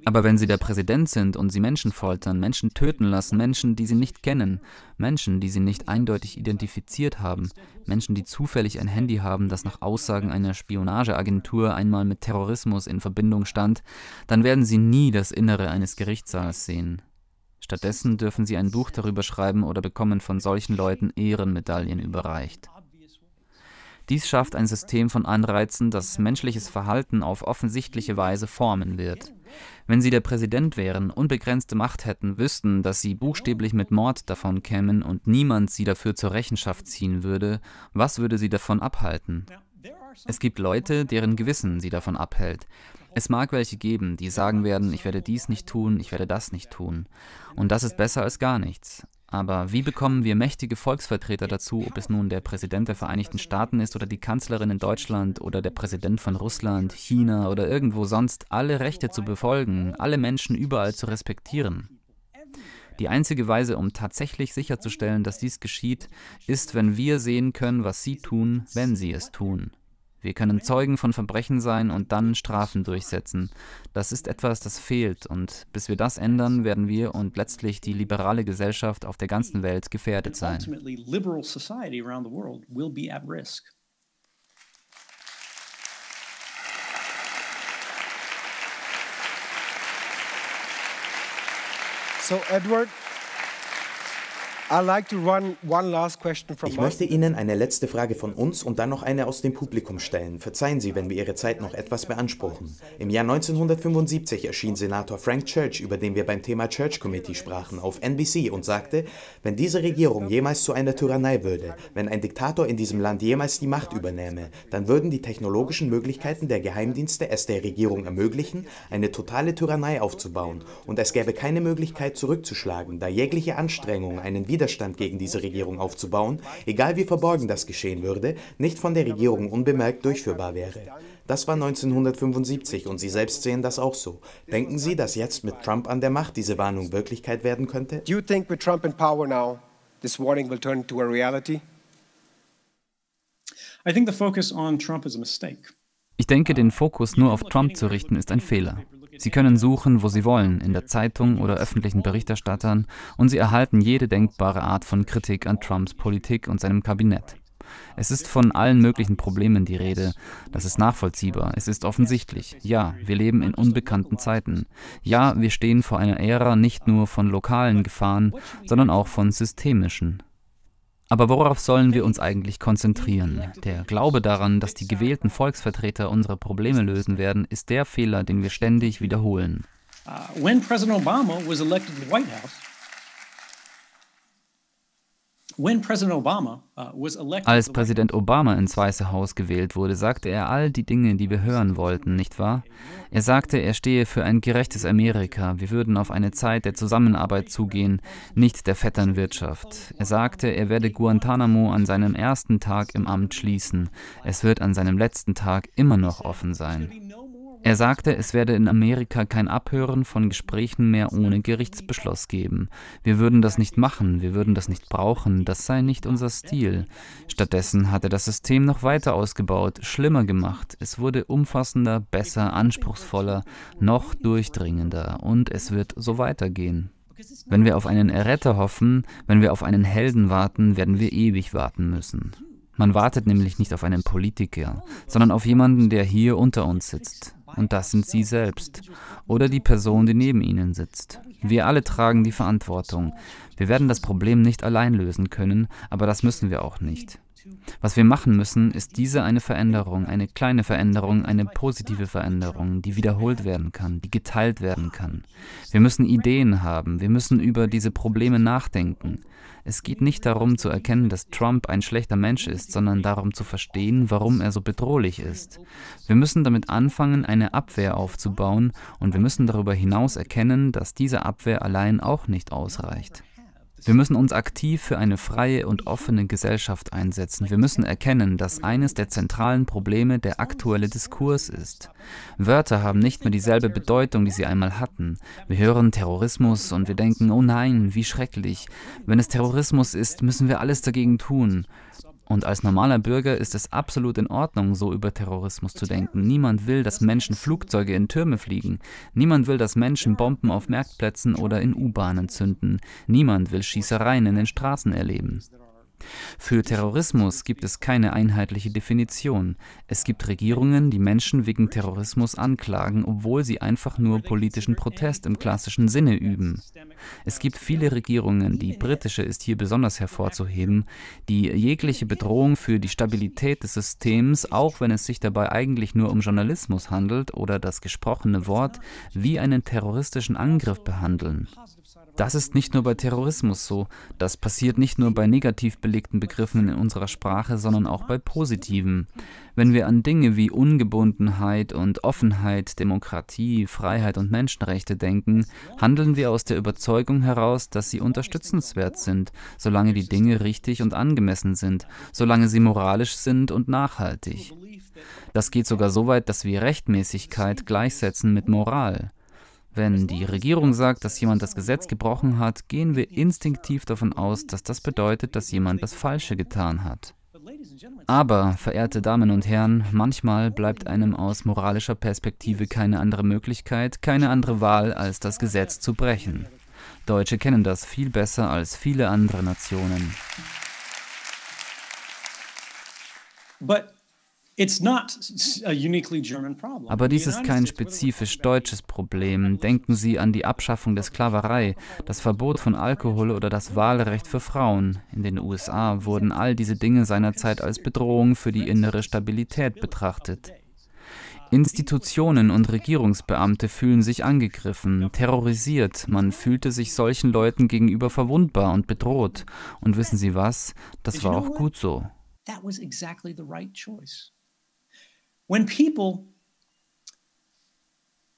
C: Aber wenn sie der Präsident sind und sie Menschen foltern, Menschen töten lassen, Menschen, die sie nicht kennen, Menschen, die sie nicht eindeutig identifiziert haben, Menschen, die zufällig ein Handy haben, das nach Aussagen einer Spionageagentur einmal mit Terrorismus in Verbindung stand, dann werden sie nie das Innere eines Gerichtssaals sehen. Stattdessen dürfen sie ein Buch darüber schreiben oder bekommen von solchen Leuten Ehrenmedaillen überreicht. Dies schafft ein System von Anreizen, das menschliches Verhalten auf offensichtliche Weise formen wird. Wenn sie der Präsident wären, unbegrenzte Macht hätten, wüssten, dass sie buchstäblich mit Mord davon kämen und niemand sie dafür zur Rechenschaft ziehen würde, was würde sie davon abhalten? Es gibt Leute, deren Gewissen sie davon abhält. Es mag welche geben, die sagen werden, ich werde dies nicht tun, ich werde das nicht tun. Und das ist besser als gar nichts. Aber wie bekommen wir mächtige Volksvertreter dazu, ob es nun der Präsident der Vereinigten Staaten ist oder die Kanzlerin in Deutschland oder der Präsident von Russland, China oder irgendwo sonst, alle Rechte zu befolgen, alle Menschen überall zu respektieren? Die einzige Weise, um tatsächlich sicherzustellen, dass dies geschieht, ist, wenn wir sehen können, was sie tun, wenn sie es tun. Wir können Zeugen von Verbrechen sein und dann Strafen durchsetzen. Das ist etwas, das fehlt und bis wir das ändern, werden wir und letztlich die liberale Gesellschaft auf der ganzen Welt gefährdet sein.
B: So Edward, ich möchte Ihnen eine letzte Frage von uns und dann noch eine aus dem Publikum stellen. Verzeihen Sie, wenn wir Ihre Zeit noch etwas beanspruchen. Im Jahr 1975 erschien Senator Frank Church, über den wir beim Thema Church Committee sprachen, auf NBC und sagte, wenn diese Regierung jemals zu einer Tyrannei würde, wenn ein Diktator in diesem Land jemals die Macht übernähme, dann würden die technologischen Möglichkeiten der Geheimdienste es der Regierung ermöglichen, eine totale Tyrannei aufzubauen und es gäbe keine Möglichkeit zurückzuschlagen, da jegliche Anstrengung, einen Widerstand Widerstand gegen diese Regierung aufzubauen, egal wie verborgen das geschehen würde, nicht von der Regierung unbemerkt durchführbar wäre. Das war 1975 und Sie selbst sehen das auch so. Denken Sie, dass jetzt mit Trump an der Macht diese Warnung Wirklichkeit werden könnte? Do you think with Trump in power now, this warning will turn into a reality?
C: I think the focus on Trump is a mistake. Ich denke, den Fokus nur auf Trump zu richten, ist ein Fehler. Sie können suchen, wo Sie wollen, in der Zeitung oder öffentlichen Berichterstattern, und Sie erhalten jede denkbare Art von Kritik an Trumps Politik und seinem Kabinett. Es ist von allen möglichen Problemen die Rede. Das ist nachvollziehbar. Es ist offensichtlich. Ja, wir leben in unbekannten Zeiten. Ja, wir stehen vor einer Ära nicht nur von lokalen Gefahren, sondern auch von systemischen. Aber worauf sollen wir uns eigentlich konzentrieren? Der Glaube daran, dass die gewählten Volksvertreter unsere Probleme lösen werden, ist der Fehler, den wir ständig wiederholen. Uh, when President Obama was elected to the White House, Als Präsident Obama ins Weiße Haus gewählt wurde, sagte er all die Dinge, die wir hören wollten, nicht wahr? Er sagte, er stehe für ein gerechtes Amerika. Wir würden auf eine Zeit der Zusammenarbeit zugehen, nicht der Vetternwirtschaft. Er sagte, er werde Guantanamo an seinem ersten Tag im Amt schließen. Es wird an seinem letzten Tag immer noch offen sein. Er sagte, es werde in Amerika kein Abhören von Gesprächen mehr ohne Gerichtsbeschluss geben. Wir würden das nicht machen, wir würden das nicht brauchen, das sei nicht unser Stil. Stattdessen hat er das System noch weiter ausgebaut, schlimmer gemacht. Es wurde umfassender, besser, anspruchsvoller, noch durchdringender und es wird so weitergehen. Wenn wir auf einen Erretter hoffen, wenn wir auf einen Helden warten, werden wir ewig warten müssen. Man wartet nämlich nicht auf einen Politiker, sondern auf jemanden, der hier unter uns sitzt. Und das sind Sie selbst oder die Person, die neben Ihnen sitzt. Wir alle tragen die Verantwortung. Wir werden das Problem nicht allein lösen können, aber das müssen wir auch nicht. Was wir machen müssen, ist diese eine Veränderung, eine kleine Veränderung, eine positive Veränderung, die wiederholt werden kann, die geteilt werden kann. Wir müssen Ideen haben, wir müssen über diese Probleme nachdenken. Es geht nicht darum zu erkennen, dass Trump ein schlechter Mensch ist, sondern darum zu verstehen, warum er so bedrohlich ist. Wir müssen damit anfangen, eine Abwehr aufzubauen, und wir müssen darüber hinaus erkennen, dass diese Abwehr allein auch nicht ausreicht. Wir müssen uns aktiv für eine freie und offene Gesellschaft einsetzen. Wir müssen erkennen, dass eines der zentralen Probleme der aktuelle Diskurs ist. Wörter haben nicht mehr dieselbe Bedeutung, die sie einmal hatten. Wir hören Terrorismus und wir denken, oh nein, wie schrecklich. Wenn es Terrorismus ist, müssen wir alles dagegen tun. Und als normaler Bürger ist es absolut in Ordnung, so über Terrorismus zu denken. Niemand will, dass Menschen Flugzeuge in Türme fliegen. Niemand will, dass Menschen Bomben auf Marktplätzen oder in U-Bahnen zünden. Niemand will Schießereien in den Straßen erleben. Für Terrorismus gibt es keine einheitliche Definition. Es gibt Regierungen, die Menschen wegen Terrorismus anklagen, obwohl sie einfach nur politischen Protest im klassischen Sinne üben. Es gibt viele Regierungen, die britische ist hier besonders hervorzuheben, die jegliche Bedrohung für die Stabilität des Systems, auch wenn es sich dabei eigentlich nur um Journalismus handelt oder das gesprochene Wort, wie einen terroristischen Angriff behandeln. Das ist nicht nur bei Terrorismus so. Das passiert nicht nur bei negativ belegten Begriffen in unserer Sprache, sondern auch bei positiven. Wenn wir an Dinge wie Ungebundenheit und Offenheit, Demokratie, Freiheit und Menschenrechte denken, handeln wir aus der Überzeugung heraus, dass sie unterstützenswert sind, solange die Dinge richtig und angemessen sind, solange sie moralisch sind und nachhaltig. Das geht sogar so weit, dass wir Rechtmäßigkeit gleichsetzen mit Moral. Wenn die Regierung sagt, dass jemand das Gesetz gebrochen hat, gehen wir instinktiv davon aus, dass das bedeutet, dass jemand das Falsche getan hat. Aber, verehrte Damen und Herren, manchmal bleibt einem aus moralischer Perspektive keine andere Möglichkeit, keine andere Wahl, als das Gesetz zu brechen. Deutsche kennen das viel besser als viele andere Nationen. But aber dies ist kein spezifisch deutsches Problem. Denken Sie an die Abschaffung der Sklaverei, das Verbot von Alkohol oder das Wahlrecht für Frauen. In den USA wurden all diese Dinge seinerzeit als Bedrohung für die innere Stabilität betrachtet. Institutionen und Regierungsbeamte fühlen sich angegriffen, terrorisiert, man fühlte sich solchen Leuten gegenüber verwundbar und bedroht. Und wissen Sie was? Das war auch gut so. That was exactly the right choice. When people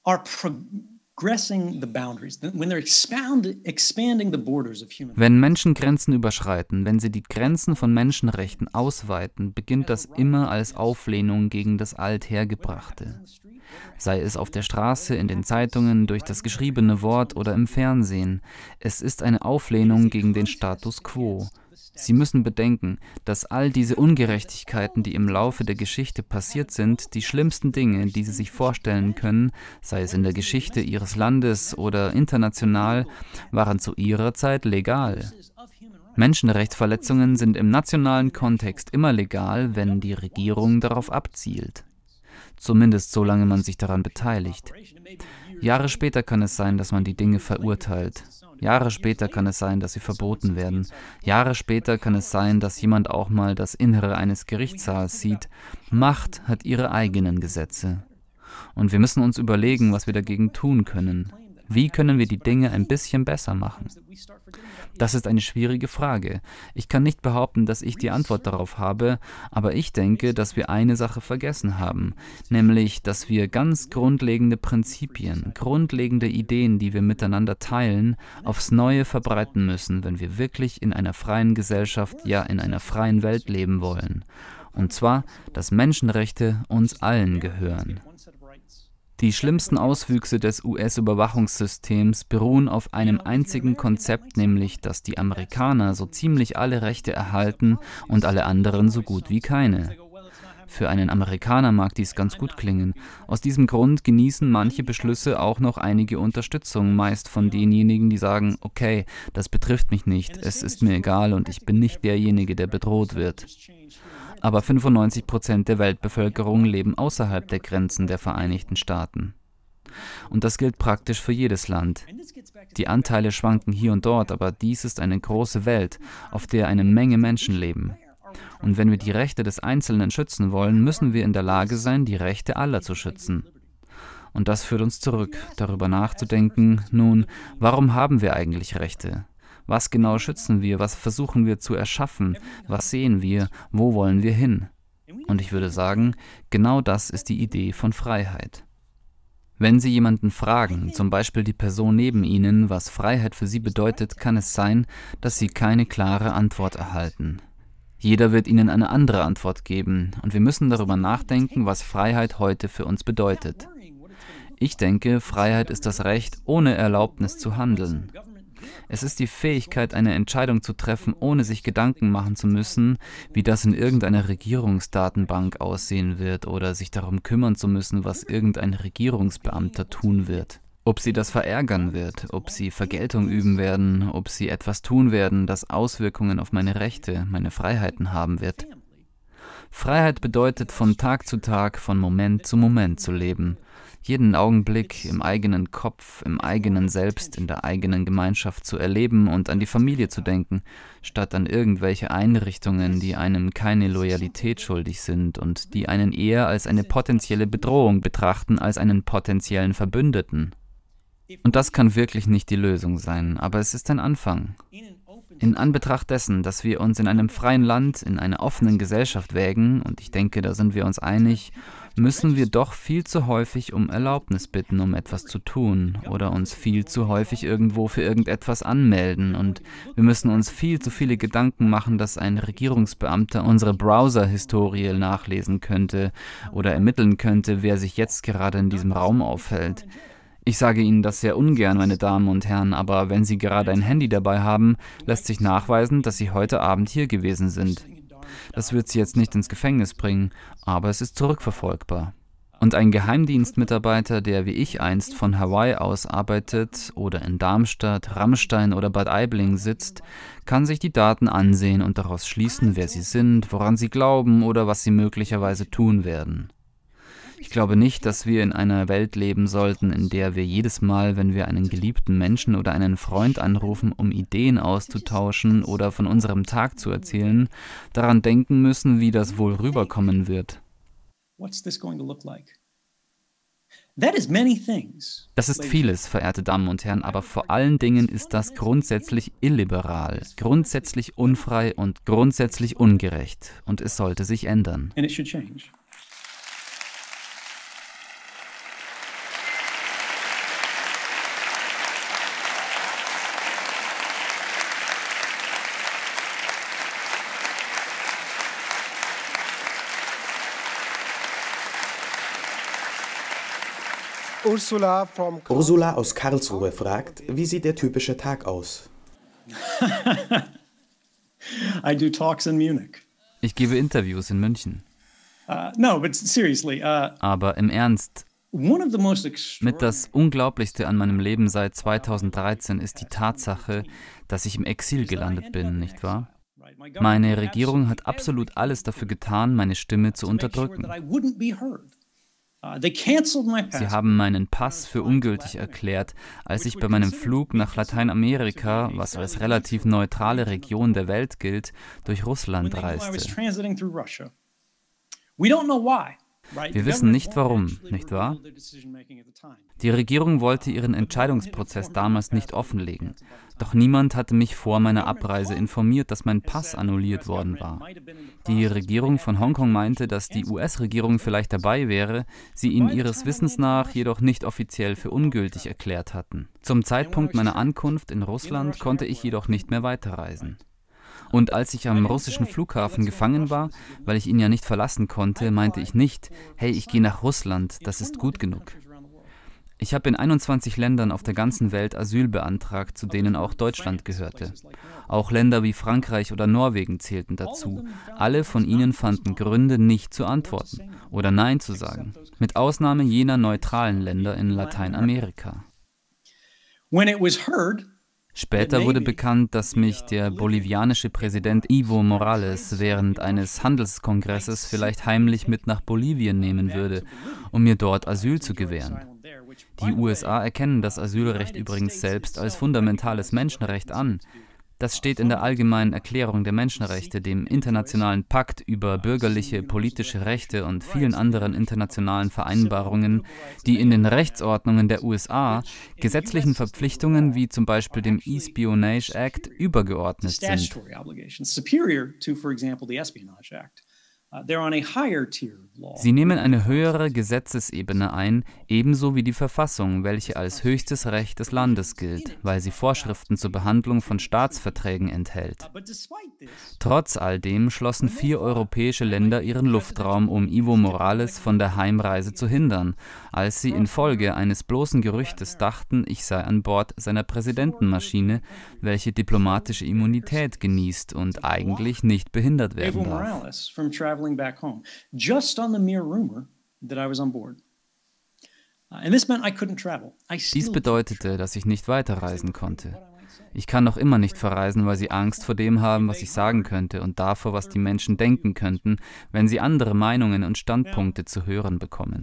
C: are progressing the boundaries, when they're expound, expanding the borders of human Wenn Menschen Grenzen überschreiten, wenn sie die Grenzen von Menschenrechten ausweiten, beginnt das immer als Auflehnung gegen das Althergebrachte. Sei es auf der Straße, in den Zeitungen, durch das geschriebene Wort oder im Fernsehen. Es ist eine Auflehnung gegen den Status quo. Sie müssen bedenken, dass all diese Ungerechtigkeiten, die im Laufe der Geschichte passiert sind, die schlimmsten Dinge, die Sie sich vorstellen können, sei es in der Geschichte Ihres Landes oder international, waren zu Ihrer Zeit legal. Menschenrechtsverletzungen sind im nationalen Kontext immer legal, wenn die Regierung darauf abzielt. Zumindest solange man sich daran beteiligt. Jahre später kann es sein, dass man die Dinge verurteilt. Jahre später kann es sein, dass sie verboten werden. Jahre später kann es sein, dass jemand auch mal das Innere eines Gerichtssaals sieht. Macht hat ihre eigenen Gesetze. Und wir müssen uns überlegen, was wir dagegen tun können. Wie können wir die Dinge ein bisschen besser machen? Das ist eine schwierige Frage. Ich kann nicht behaupten, dass ich die Antwort darauf habe, aber ich denke, dass wir eine Sache vergessen haben, nämlich, dass wir ganz grundlegende Prinzipien, grundlegende Ideen, die wir miteinander teilen, aufs Neue verbreiten müssen, wenn wir wirklich in einer freien Gesellschaft, ja in einer freien Welt leben wollen. Und zwar, dass Menschenrechte uns allen gehören. Die schlimmsten Auswüchse des US-Überwachungssystems beruhen auf einem einzigen Konzept, nämlich dass die Amerikaner so ziemlich alle Rechte erhalten und alle anderen so gut wie keine. Für einen Amerikaner mag dies ganz gut klingen. Aus diesem Grund genießen manche Beschlüsse auch noch einige Unterstützung, meist von denjenigen, die sagen, okay, das betrifft mich nicht, es ist mir egal und ich bin nicht derjenige, der bedroht wird aber 95 Prozent der Weltbevölkerung leben außerhalb der Grenzen der Vereinigten Staaten. Und das gilt praktisch für jedes Land. Die Anteile schwanken hier und dort, aber dies ist eine große Welt, auf der eine Menge Menschen leben. Und wenn wir die Rechte des Einzelnen schützen wollen, müssen wir in der Lage sein, die Rechte aller zu schützen. Und das führt uns zurück, darüber nachzudenken, nun, warum haben wir eigentlich Rechte? Was genau schützen wir? Was versuchen wir zu erschaffen? Was sehen wir? Wo wollen wir hin? Und ich würde sagen, genau das ist die Idee von Freiheit. Wenn Sie jemanden fragen, zum Beispiel die Person neben Ihnen, was Freiheit für Sie bedeutet, kann es sein, dass Sie keine klare Antwort erhalten. Jeder wird Ihnen eine andere Antwort geben, und wir müssen darüber nachdenken, was Freiheit heute für uns bedeutet. Ich denke, Freiheit ist das Recht, ohne Erlaubnis zu handeln. Es ist die Fähigkeit, eine Entscheidung zu treffen, ohne sich Gedanken machen zu müssen, wie das in irgendeiner Regierungsdatenbank aussehen wird oder sich darum kümmern zu müssen, was irgendein Regierungsbeamter tun wird. Ob sie das verärgern wird, ob sie Vergeltung üben werden, ob sie etwas tun werden, das Auswirkungen auf meine Rechte, meine Freiheiten haben wird. Freiheit bedeutet, von Tag zu Tag, von Moment zu Moment zu leben, jeden Augenblick im eigenen Kopf, im eigenen Selbst, in der eigenen Gemeinschaft zu erleben und an die Familie zu denken, statt an irgendwelche Einrichtungen, die einem keine Loyalität schuldig sind und die einen eher als eine potenzielle Bedrohung betrachten als einen potenziellen Verbündeten. Und das kann wirklich nicht die Lösung sein, aber es ist ein Anfang. In Anbetracht dessen, dass wir uns in einem freien Land, in einer offenen Gesellschaft wägen, und ich denke, da sind wir uns einig, müssen wir doch viel zu häufig um Erlaubnis bitten, um etwas zu tun, oder uns viel zu häufig irgendwo für irgendetwas anmelden, und wir müssen uns viel zu viele Gedanken machen, dass ein Regierungsbeamter unsere Browser-Historie nachlesen könnte oder ermitteln könnte, wer sich jetzt gerade in diesem Raum aufhält. Ich sage Ihnen das sehr ungern, meine Damen und Herren, aber wenn Sie gerade ein Handy dabei haben, lässt sich nachweisen, dass Sie heute Abend hier gewesen sind. Das wird Sie jetzt nicht ins Gefängnis bringen, aber es ist zurückverfolgbar. Und ein Geheimdienstmitarbeiter, der wie ich einst von Hawaii aus arbeitet oder in Darmstadt, Rammstein oder Bad Aibling sitzt, kann sich die Daten ansehen und daraus schließen, wer sie sind, woran sie glauben oder was sie möglicherweise tun werden. Ich glaube nicht, dass wir in einer Welt leben sollten, in der wir jedes Mal, wenn wir einen geliebten Menschen oder einen Freund anrufen, um Ideen auszutauschen oder von unserem Tag zu erzählen, daran denken müssen, wie das wohl rüberkommen wird. Das ist vieles, verehrte Damen und Herren, aber vor allen Dingen ist das grundsätzlich illiberal, grundsätzlich unfrei und grundsätzlich ungerecht. Und es sollte sich ändern. And it should change.
B: Ursula, Ursula aus Karlsruhe fragt, wie sieht der typische Tag aus? [laughs]
C: Ich gebe Interviews in München.
D: Uh, no, but seriously, uh,
C: Aber im Ernst, mit das Unglaublichste an meinem Leben seit 2013 ist die Tatsache, dass ich im Exil gelandet bin, nicht wahr? Meine Regierung hat absolut alles dafür getan, meine Stimme zu unterdrücken. Uh, Sie haben meinen Pass für ungültig erklärt, als ich bei meinem Flug nach Lateinamerika, was als relativ neutrale Region der Welt gilt, durch Russland reiste. Wir wissen nicht warum, nicht wahr? Die Regierung wollte ihren Entscheidungsprozess damals nicht offenlegen. Doch niemand hatte mich vor meiner Abreise informiert, dass mein Pass annulliert worden war. Die Regierung von Hongkong meinte, dass die US-Regierung vielleicht dabei wäre, sie ihn ihres Wissens nach jedoch nicht offiziell für ungültig erklärt hatten. Zum Zeitpunkt meiner Ankunft in Russland konnte ich jedoch nicht mehr weiterreisen. Und als ich am russischen Flughafen gefangen war, weil ich ihn ja nicht verlassen konnte, meinte ich nicht, hey, ich gehe nach Russland, das ist gut genug. Ich habe in 21 Ländern auf der ganzen Welt Asyl beantragt, zu denen auch Deutschland gehörte. Auch Länder wie Frankreich oder Norwegen zählten dazu. Alle von ihnen fanden Gründe, nicht zu antworten oder Nein zu sagen, mit Ausnahme jener neutralen Länder in Lateinamerika. Später wurde bekannt, dass mich der bolivianische Präsident Evo Morales während eines Handelskongresses vielleicht heimlich mit nach Bolivien nehmen würde, um mir dort Asyl zu gewähren. Die USA erkennen das Asylrecht übrigens selbst als fundamentales Menschenrecht an. Das steht in der Allgemeinen Erklärung der Menschenrechte, dem Internationalen Pakt über bürgerliche, politische Rechte und vielen anderen internationalen Vereinbarungen, die in den Rechtsordnungen der USA gesetzlichen Verpflichtungen wie zum Beispiel dem Espionage Act übergeordnet sind. Uh, Sie nehmen eine höhere Gesetzesebene ein, ebenso wie die Verfassung, welche als höchstes Recht des Landes gilt, weil sie Vorschriften zur Behandlung von Staatsverträgen enthält. Uh, Trotz all dem schlossen vier europäische Länder ihren Luftraum, um Ivo Morales von der Heimreise zu hindern, als sie infolge eines bloßen Gerüchtes dachten, ich sei an Bord seiner Präsidentenmaschine, welche diplomatische Immunität genießt und eigentlich nicht behindert werden darf traveling back home, just on the mere rumor that I was on board. Uh, Dies bedeutete, dass ich nicht weiterreisen konnte. Ich kann noch immer nicht verreisen, weil sie Angst vor dem haben, was ich sagen könnte und davor, was die Menschen denken könnten, wenn sie andere Meinungen und Standpunkte zu hören bekommen.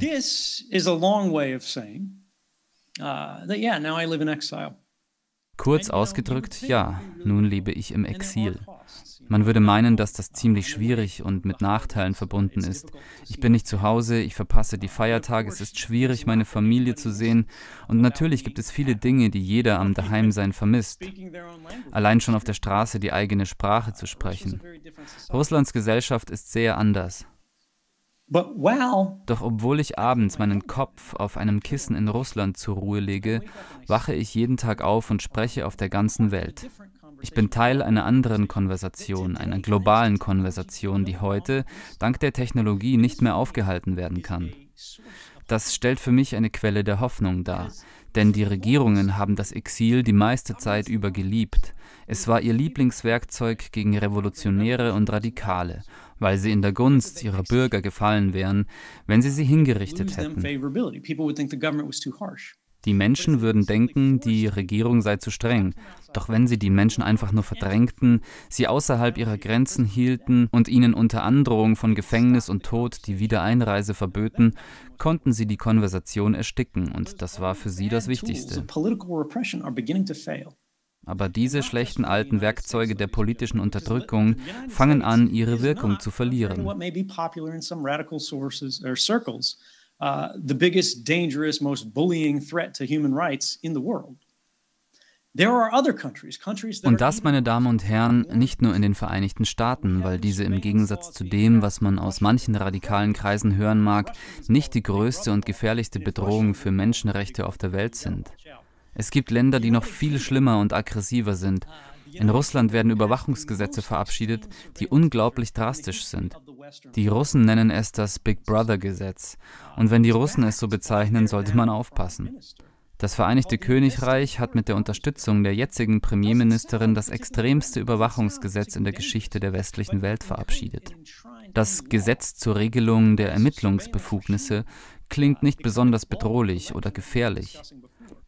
C: Kurz ausgedrückt, ja, nun lebe ich im Exil. Man würde meinen, dass das ziemlich schwierig und mit Nachteilen verbunden ist. Ich bin nicht zu Hause, ich verpasse die Feiertage, es ist schwierig, meine Familie zu sehen und natürlich gibt es viele Dinge, die jeder am Daheimsein vermisst. Allein schon auf der Straße die eigene Sprache zu sprechen. Russlands Gesellschaft ist sehr anders. Doch obwohl ich abends meinen Kopf auf einem Kissen in Russland zur Ruhe lege, wache ich jeden Tag auf und spreche auf der ganzen Welt. Ich bin Teil einer anderen Konversation, einer globalen Konversation, die heute, dank der Technologie, nicht mehr aufgehalten werden kann. Das stellt für mich eine Quelle der Hoffnung dar, denn die Regierungen haben das Exil die meiste Zeit über geliebt. Es war ihr Lieblingswerkzeug gegen Revolutionäre und Radikale, weil sie in der Gunst ihrer Bürger gefallen wären, wenn sie sie hingerichtet hätten. Die Menschen würden denken, die Regierung sei zu streng. Doch wenn sie die Menschen einfach nur verdrängten, sie außerhalb ihrer Grenzen hielten und ihnen unter Androhung von Gefängnis und Tod die Wiedereinreise verböten, konnten sie die Konversation ersticken und das war für sie das Wichtigste. Aber diese schlechten alten Werkzeuge der politischen Unterdrückung fangen an, ihre Wirkung zu verlieren uh, the biggest, dangerous, most bullying threat to human rights in the world. Und das, meine Damen und Herren, nicht nur in den Vereinigten Staaten, weil diese im Gegensatz zu dem, was man aus manchen radikalen Kreisen hören mag, nicht die größte und gefährlichste Bedrohung für Menschenrechte auf der Welt sind. Es gibt Länder, die noch viel schlimmer und aggressiver sind, in Russland werden Überwachungsgesetze verabschiedet, die unglaublich drastisch sind. Die Russen nennen es das Big Brother-Gesetz. Und wenn die Russen es so bezeichnen, sollte man aufpassen. Das Vereinigte Königreich hat mit der Unterstützung der jetzigen Premierministerin das extremste Überwachungsgesetz in der Geschichte der westlichen Welt verabschiedet. Das Gesetz zur Regelung der Ermittlungsbefugnisse klingt nicht besonders bedrohlich oder gefährlich.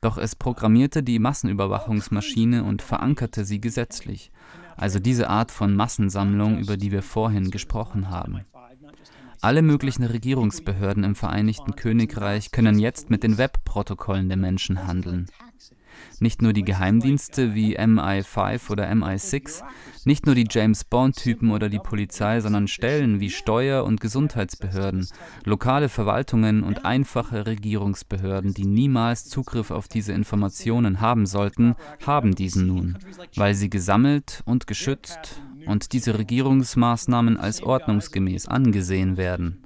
C: Doch es programmierte die Massenüberwachungsmaschine und verankerte sie gesetzlich, also diese Art von Massensammlung, über die wir vorhin gesprochen haben. Alle möglichen Regierungsbehörden im Vereinigten Königreich können jetzt mit den Webprotokollen der Menschen handeln. Nicht nur die Geheimdienste wie MI5 oder MI6, nicht nur die James Bond-Typen oder die Polizei, sondern Stellen wie Steuer- und Gesundheitsbehörden, lokale Verwaltungen und einfache Regierungsbehörden, die niemals Zugriff auf diese Informationen haben sollten, haben diesen nun, weil sie gesammelt und geschützt und diese Regierungsmaßnahmen als ordnungsgemäß angesehen werden.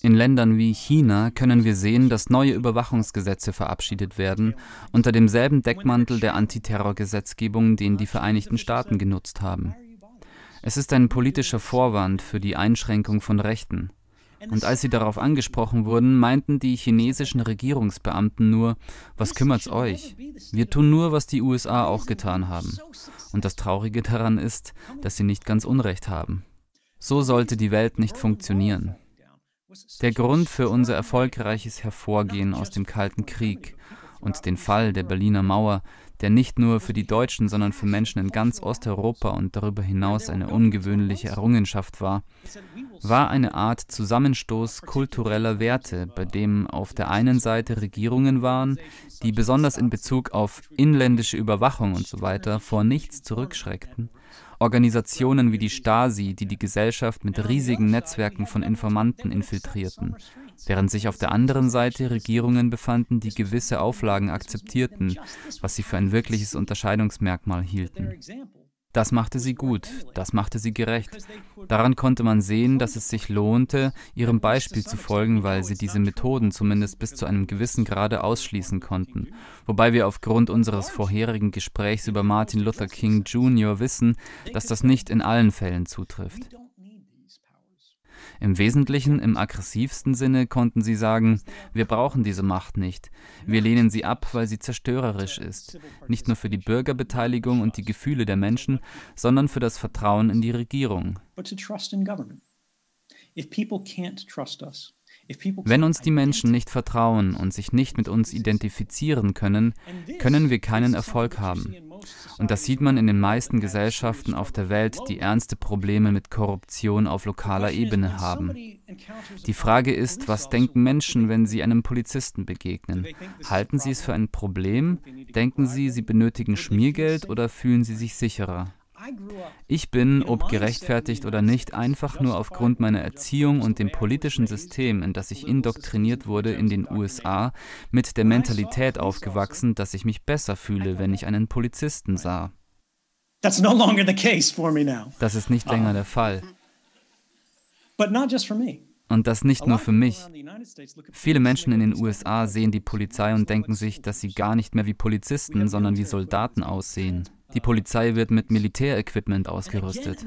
C: In Ländern wie China können wir sehen, dass neue Überwachungsgesetze verabschiedet werden, unter demselben Deckmantel der Antiterrorgesetzgebung, den die Vereinigten Staaten genutzt haben. Es ist ein politischer Vorwand für die Einschränkung von Rechten. Und als sie darauf angesprochen wurden, meinten die chinesischen Regierungsbeamten nur, was kümmert's euch? Wir tun nur, was die USA auch getan haben. Und das Traurige daran ist, dass sie nicht ganz Unrecht haben. So sollte die Welt nicht funktionieren. Der Grund für unser erfolgreiches Hervorgehen aus dem Kalten Krieg und den Fall der Berliner Mauer, der nicht nur für die Deutschen, sondern für Menschen in ganz Osteuropa und darüber hinaus eine ungewöhnliche Errungenschaft war, war eine Art Zusammenstoß kultureller Werte, bei dem auf der einen Seite Regierungen waren, die besonders in Bezug auf inländische Überwachung usw. So vor nichts zurückschreckten, Organisationen wie die Stasi, die die Gesellschaft mit riesigen Netzwerken von Informanten infiltrierten, während sich auf der anderen Seite Regierungen befanden, die gewisse Auflagen akzeptierten, was sie für ein wirkliches Unterscheidungsmerkmal hielten. Das machte sie gut, das machte sie gerecht. Daran konnte man sehen, dass es sich lohnte, ihrem Beispiel zu folgen, weil sie diese Methoden zumindest bis zu einem gewissen Grade ausschließen konnten. Wobei wir aufgrund unseres vorherigen Gesprächs über Martin Luther King Jr. wissen, dass das nicht in allen Fällen zutrifft. Im Wesentlichen, im aggressivsten Sinne konnten sie sagen, wir brauchen diese Macht nicht. Wir lehnen sie ab, weil sie zerstörerisch ist. Nicht nur für die Bürgerbeteiligung und die Gefühle der Menschen, sondern für das Vertrauen in die Regierung. If people can't trust us, wenn uns die Menschen nicht vertrauen und sich nicht mit uns identifizieren können, können wir keinen Erfolg haben. Und das sieht man in den meisten Gesellschaften auf der Welt, die ernste Probleme mit Korruption auf lokaler Ebene haben. Die Frage ist, was denken Menschen, wenn sie einem Polizisten begegnen? Halten sie es für ein Problem? Denken sie, sie benötigen Schmiergeld oder fühlen sie sich sicherer? Ich bin, ob gerechtfertigt oder nicht, einfach nur aufgrund meiner Erziehung und dem politischen System, in das ich indoktriniert wurde in den USA, mit der Mentalität aufgewachsen, dass ich mich besser fühle, wenn ich einen Polizisten sah. Das ist nicht länger der Fall. Und das nicht nur für mich. Viele Menschen in den USA sehen die Polizei und denken sich, dass sie gar nicht mehr wie Polizisten, sondern wie Soldaten aussehen. Die Polizei wird mit Militärequipment ausgerüstet.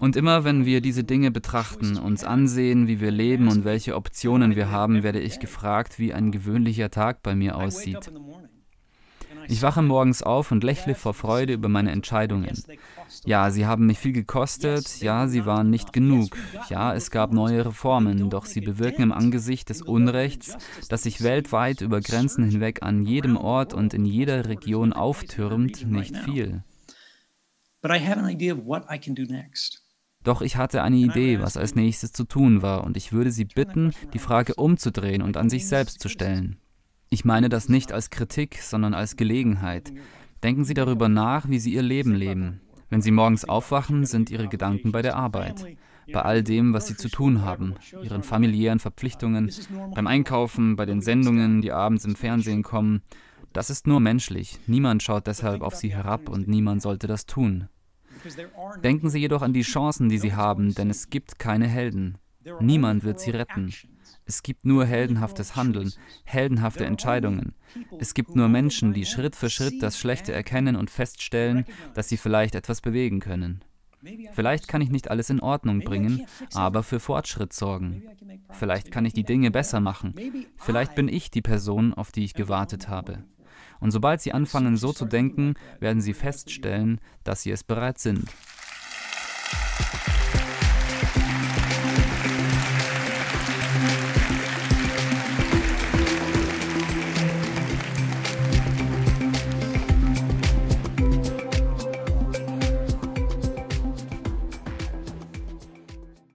C: Und immer wenn wir diese Dinge betrachten, uns ansehen, wie wir leben und welche Optionen wir haben, werde ich gefragt, wie ein gewöhnlicher Tag bei mir aussieht. Ich wache morgens auf und lächle vor Freude über meine Entscheidungen. Ja, sie haben mich viel gekostet, ja, sie waren nicht genug, ja, es gab neue Reformen, doch sie bewirken im Angesicht des Unrechts, das sich weltweit über Grenzen hinweg an jedem Ort und in jeder Region auftürmt, nicht viel. Doch ich hatte eine Idee, was als nächstes zu tun war, und ich würde Sie bitten, die Frage umzudrehen und an sich selbst zu stellen. Ich meine das nicht als Kritik, sondern als Gelegenheit. Denken Sie darüber nach, wie Sie Ihr Leben leben. Wenn Sie morgens aufwachen, sind Ihre Gedanken bei der Arbeit, bei all dem, was Sie zu tun haben, Ihren familiären Verpflichtungen, beim Einkaufen, bei den Sendungen, die abends im Fernsehen kommen. Das ist nur menschlich. Niemand schaut deshalb auf Sie herab und niemand sollte das tun. Denken Sie jedoch an die Chancen, die Sie haben, denn es gibt keine Helden. Niemand wird Sie retten. Es gibt nur heldenhaftes Handeln, heldenhafte Entscheidungen. Es gibt nur Menschen, die Schritt für Schritt das Schlechte erkennen und feststellen, dass sie vielleicht etwas bewegen können. Vielleicht kann ich nicht alles in Ordnung bringen, aber für Fortschritt sorgen. Vielleicht kann ich die Dinge besser machen. Vielleicht bin ich die Person, auf die ich gewartet habe. Und sobald Sie anfangen so zu denken, werden Sie feststellen, dass Sie es bereits sind.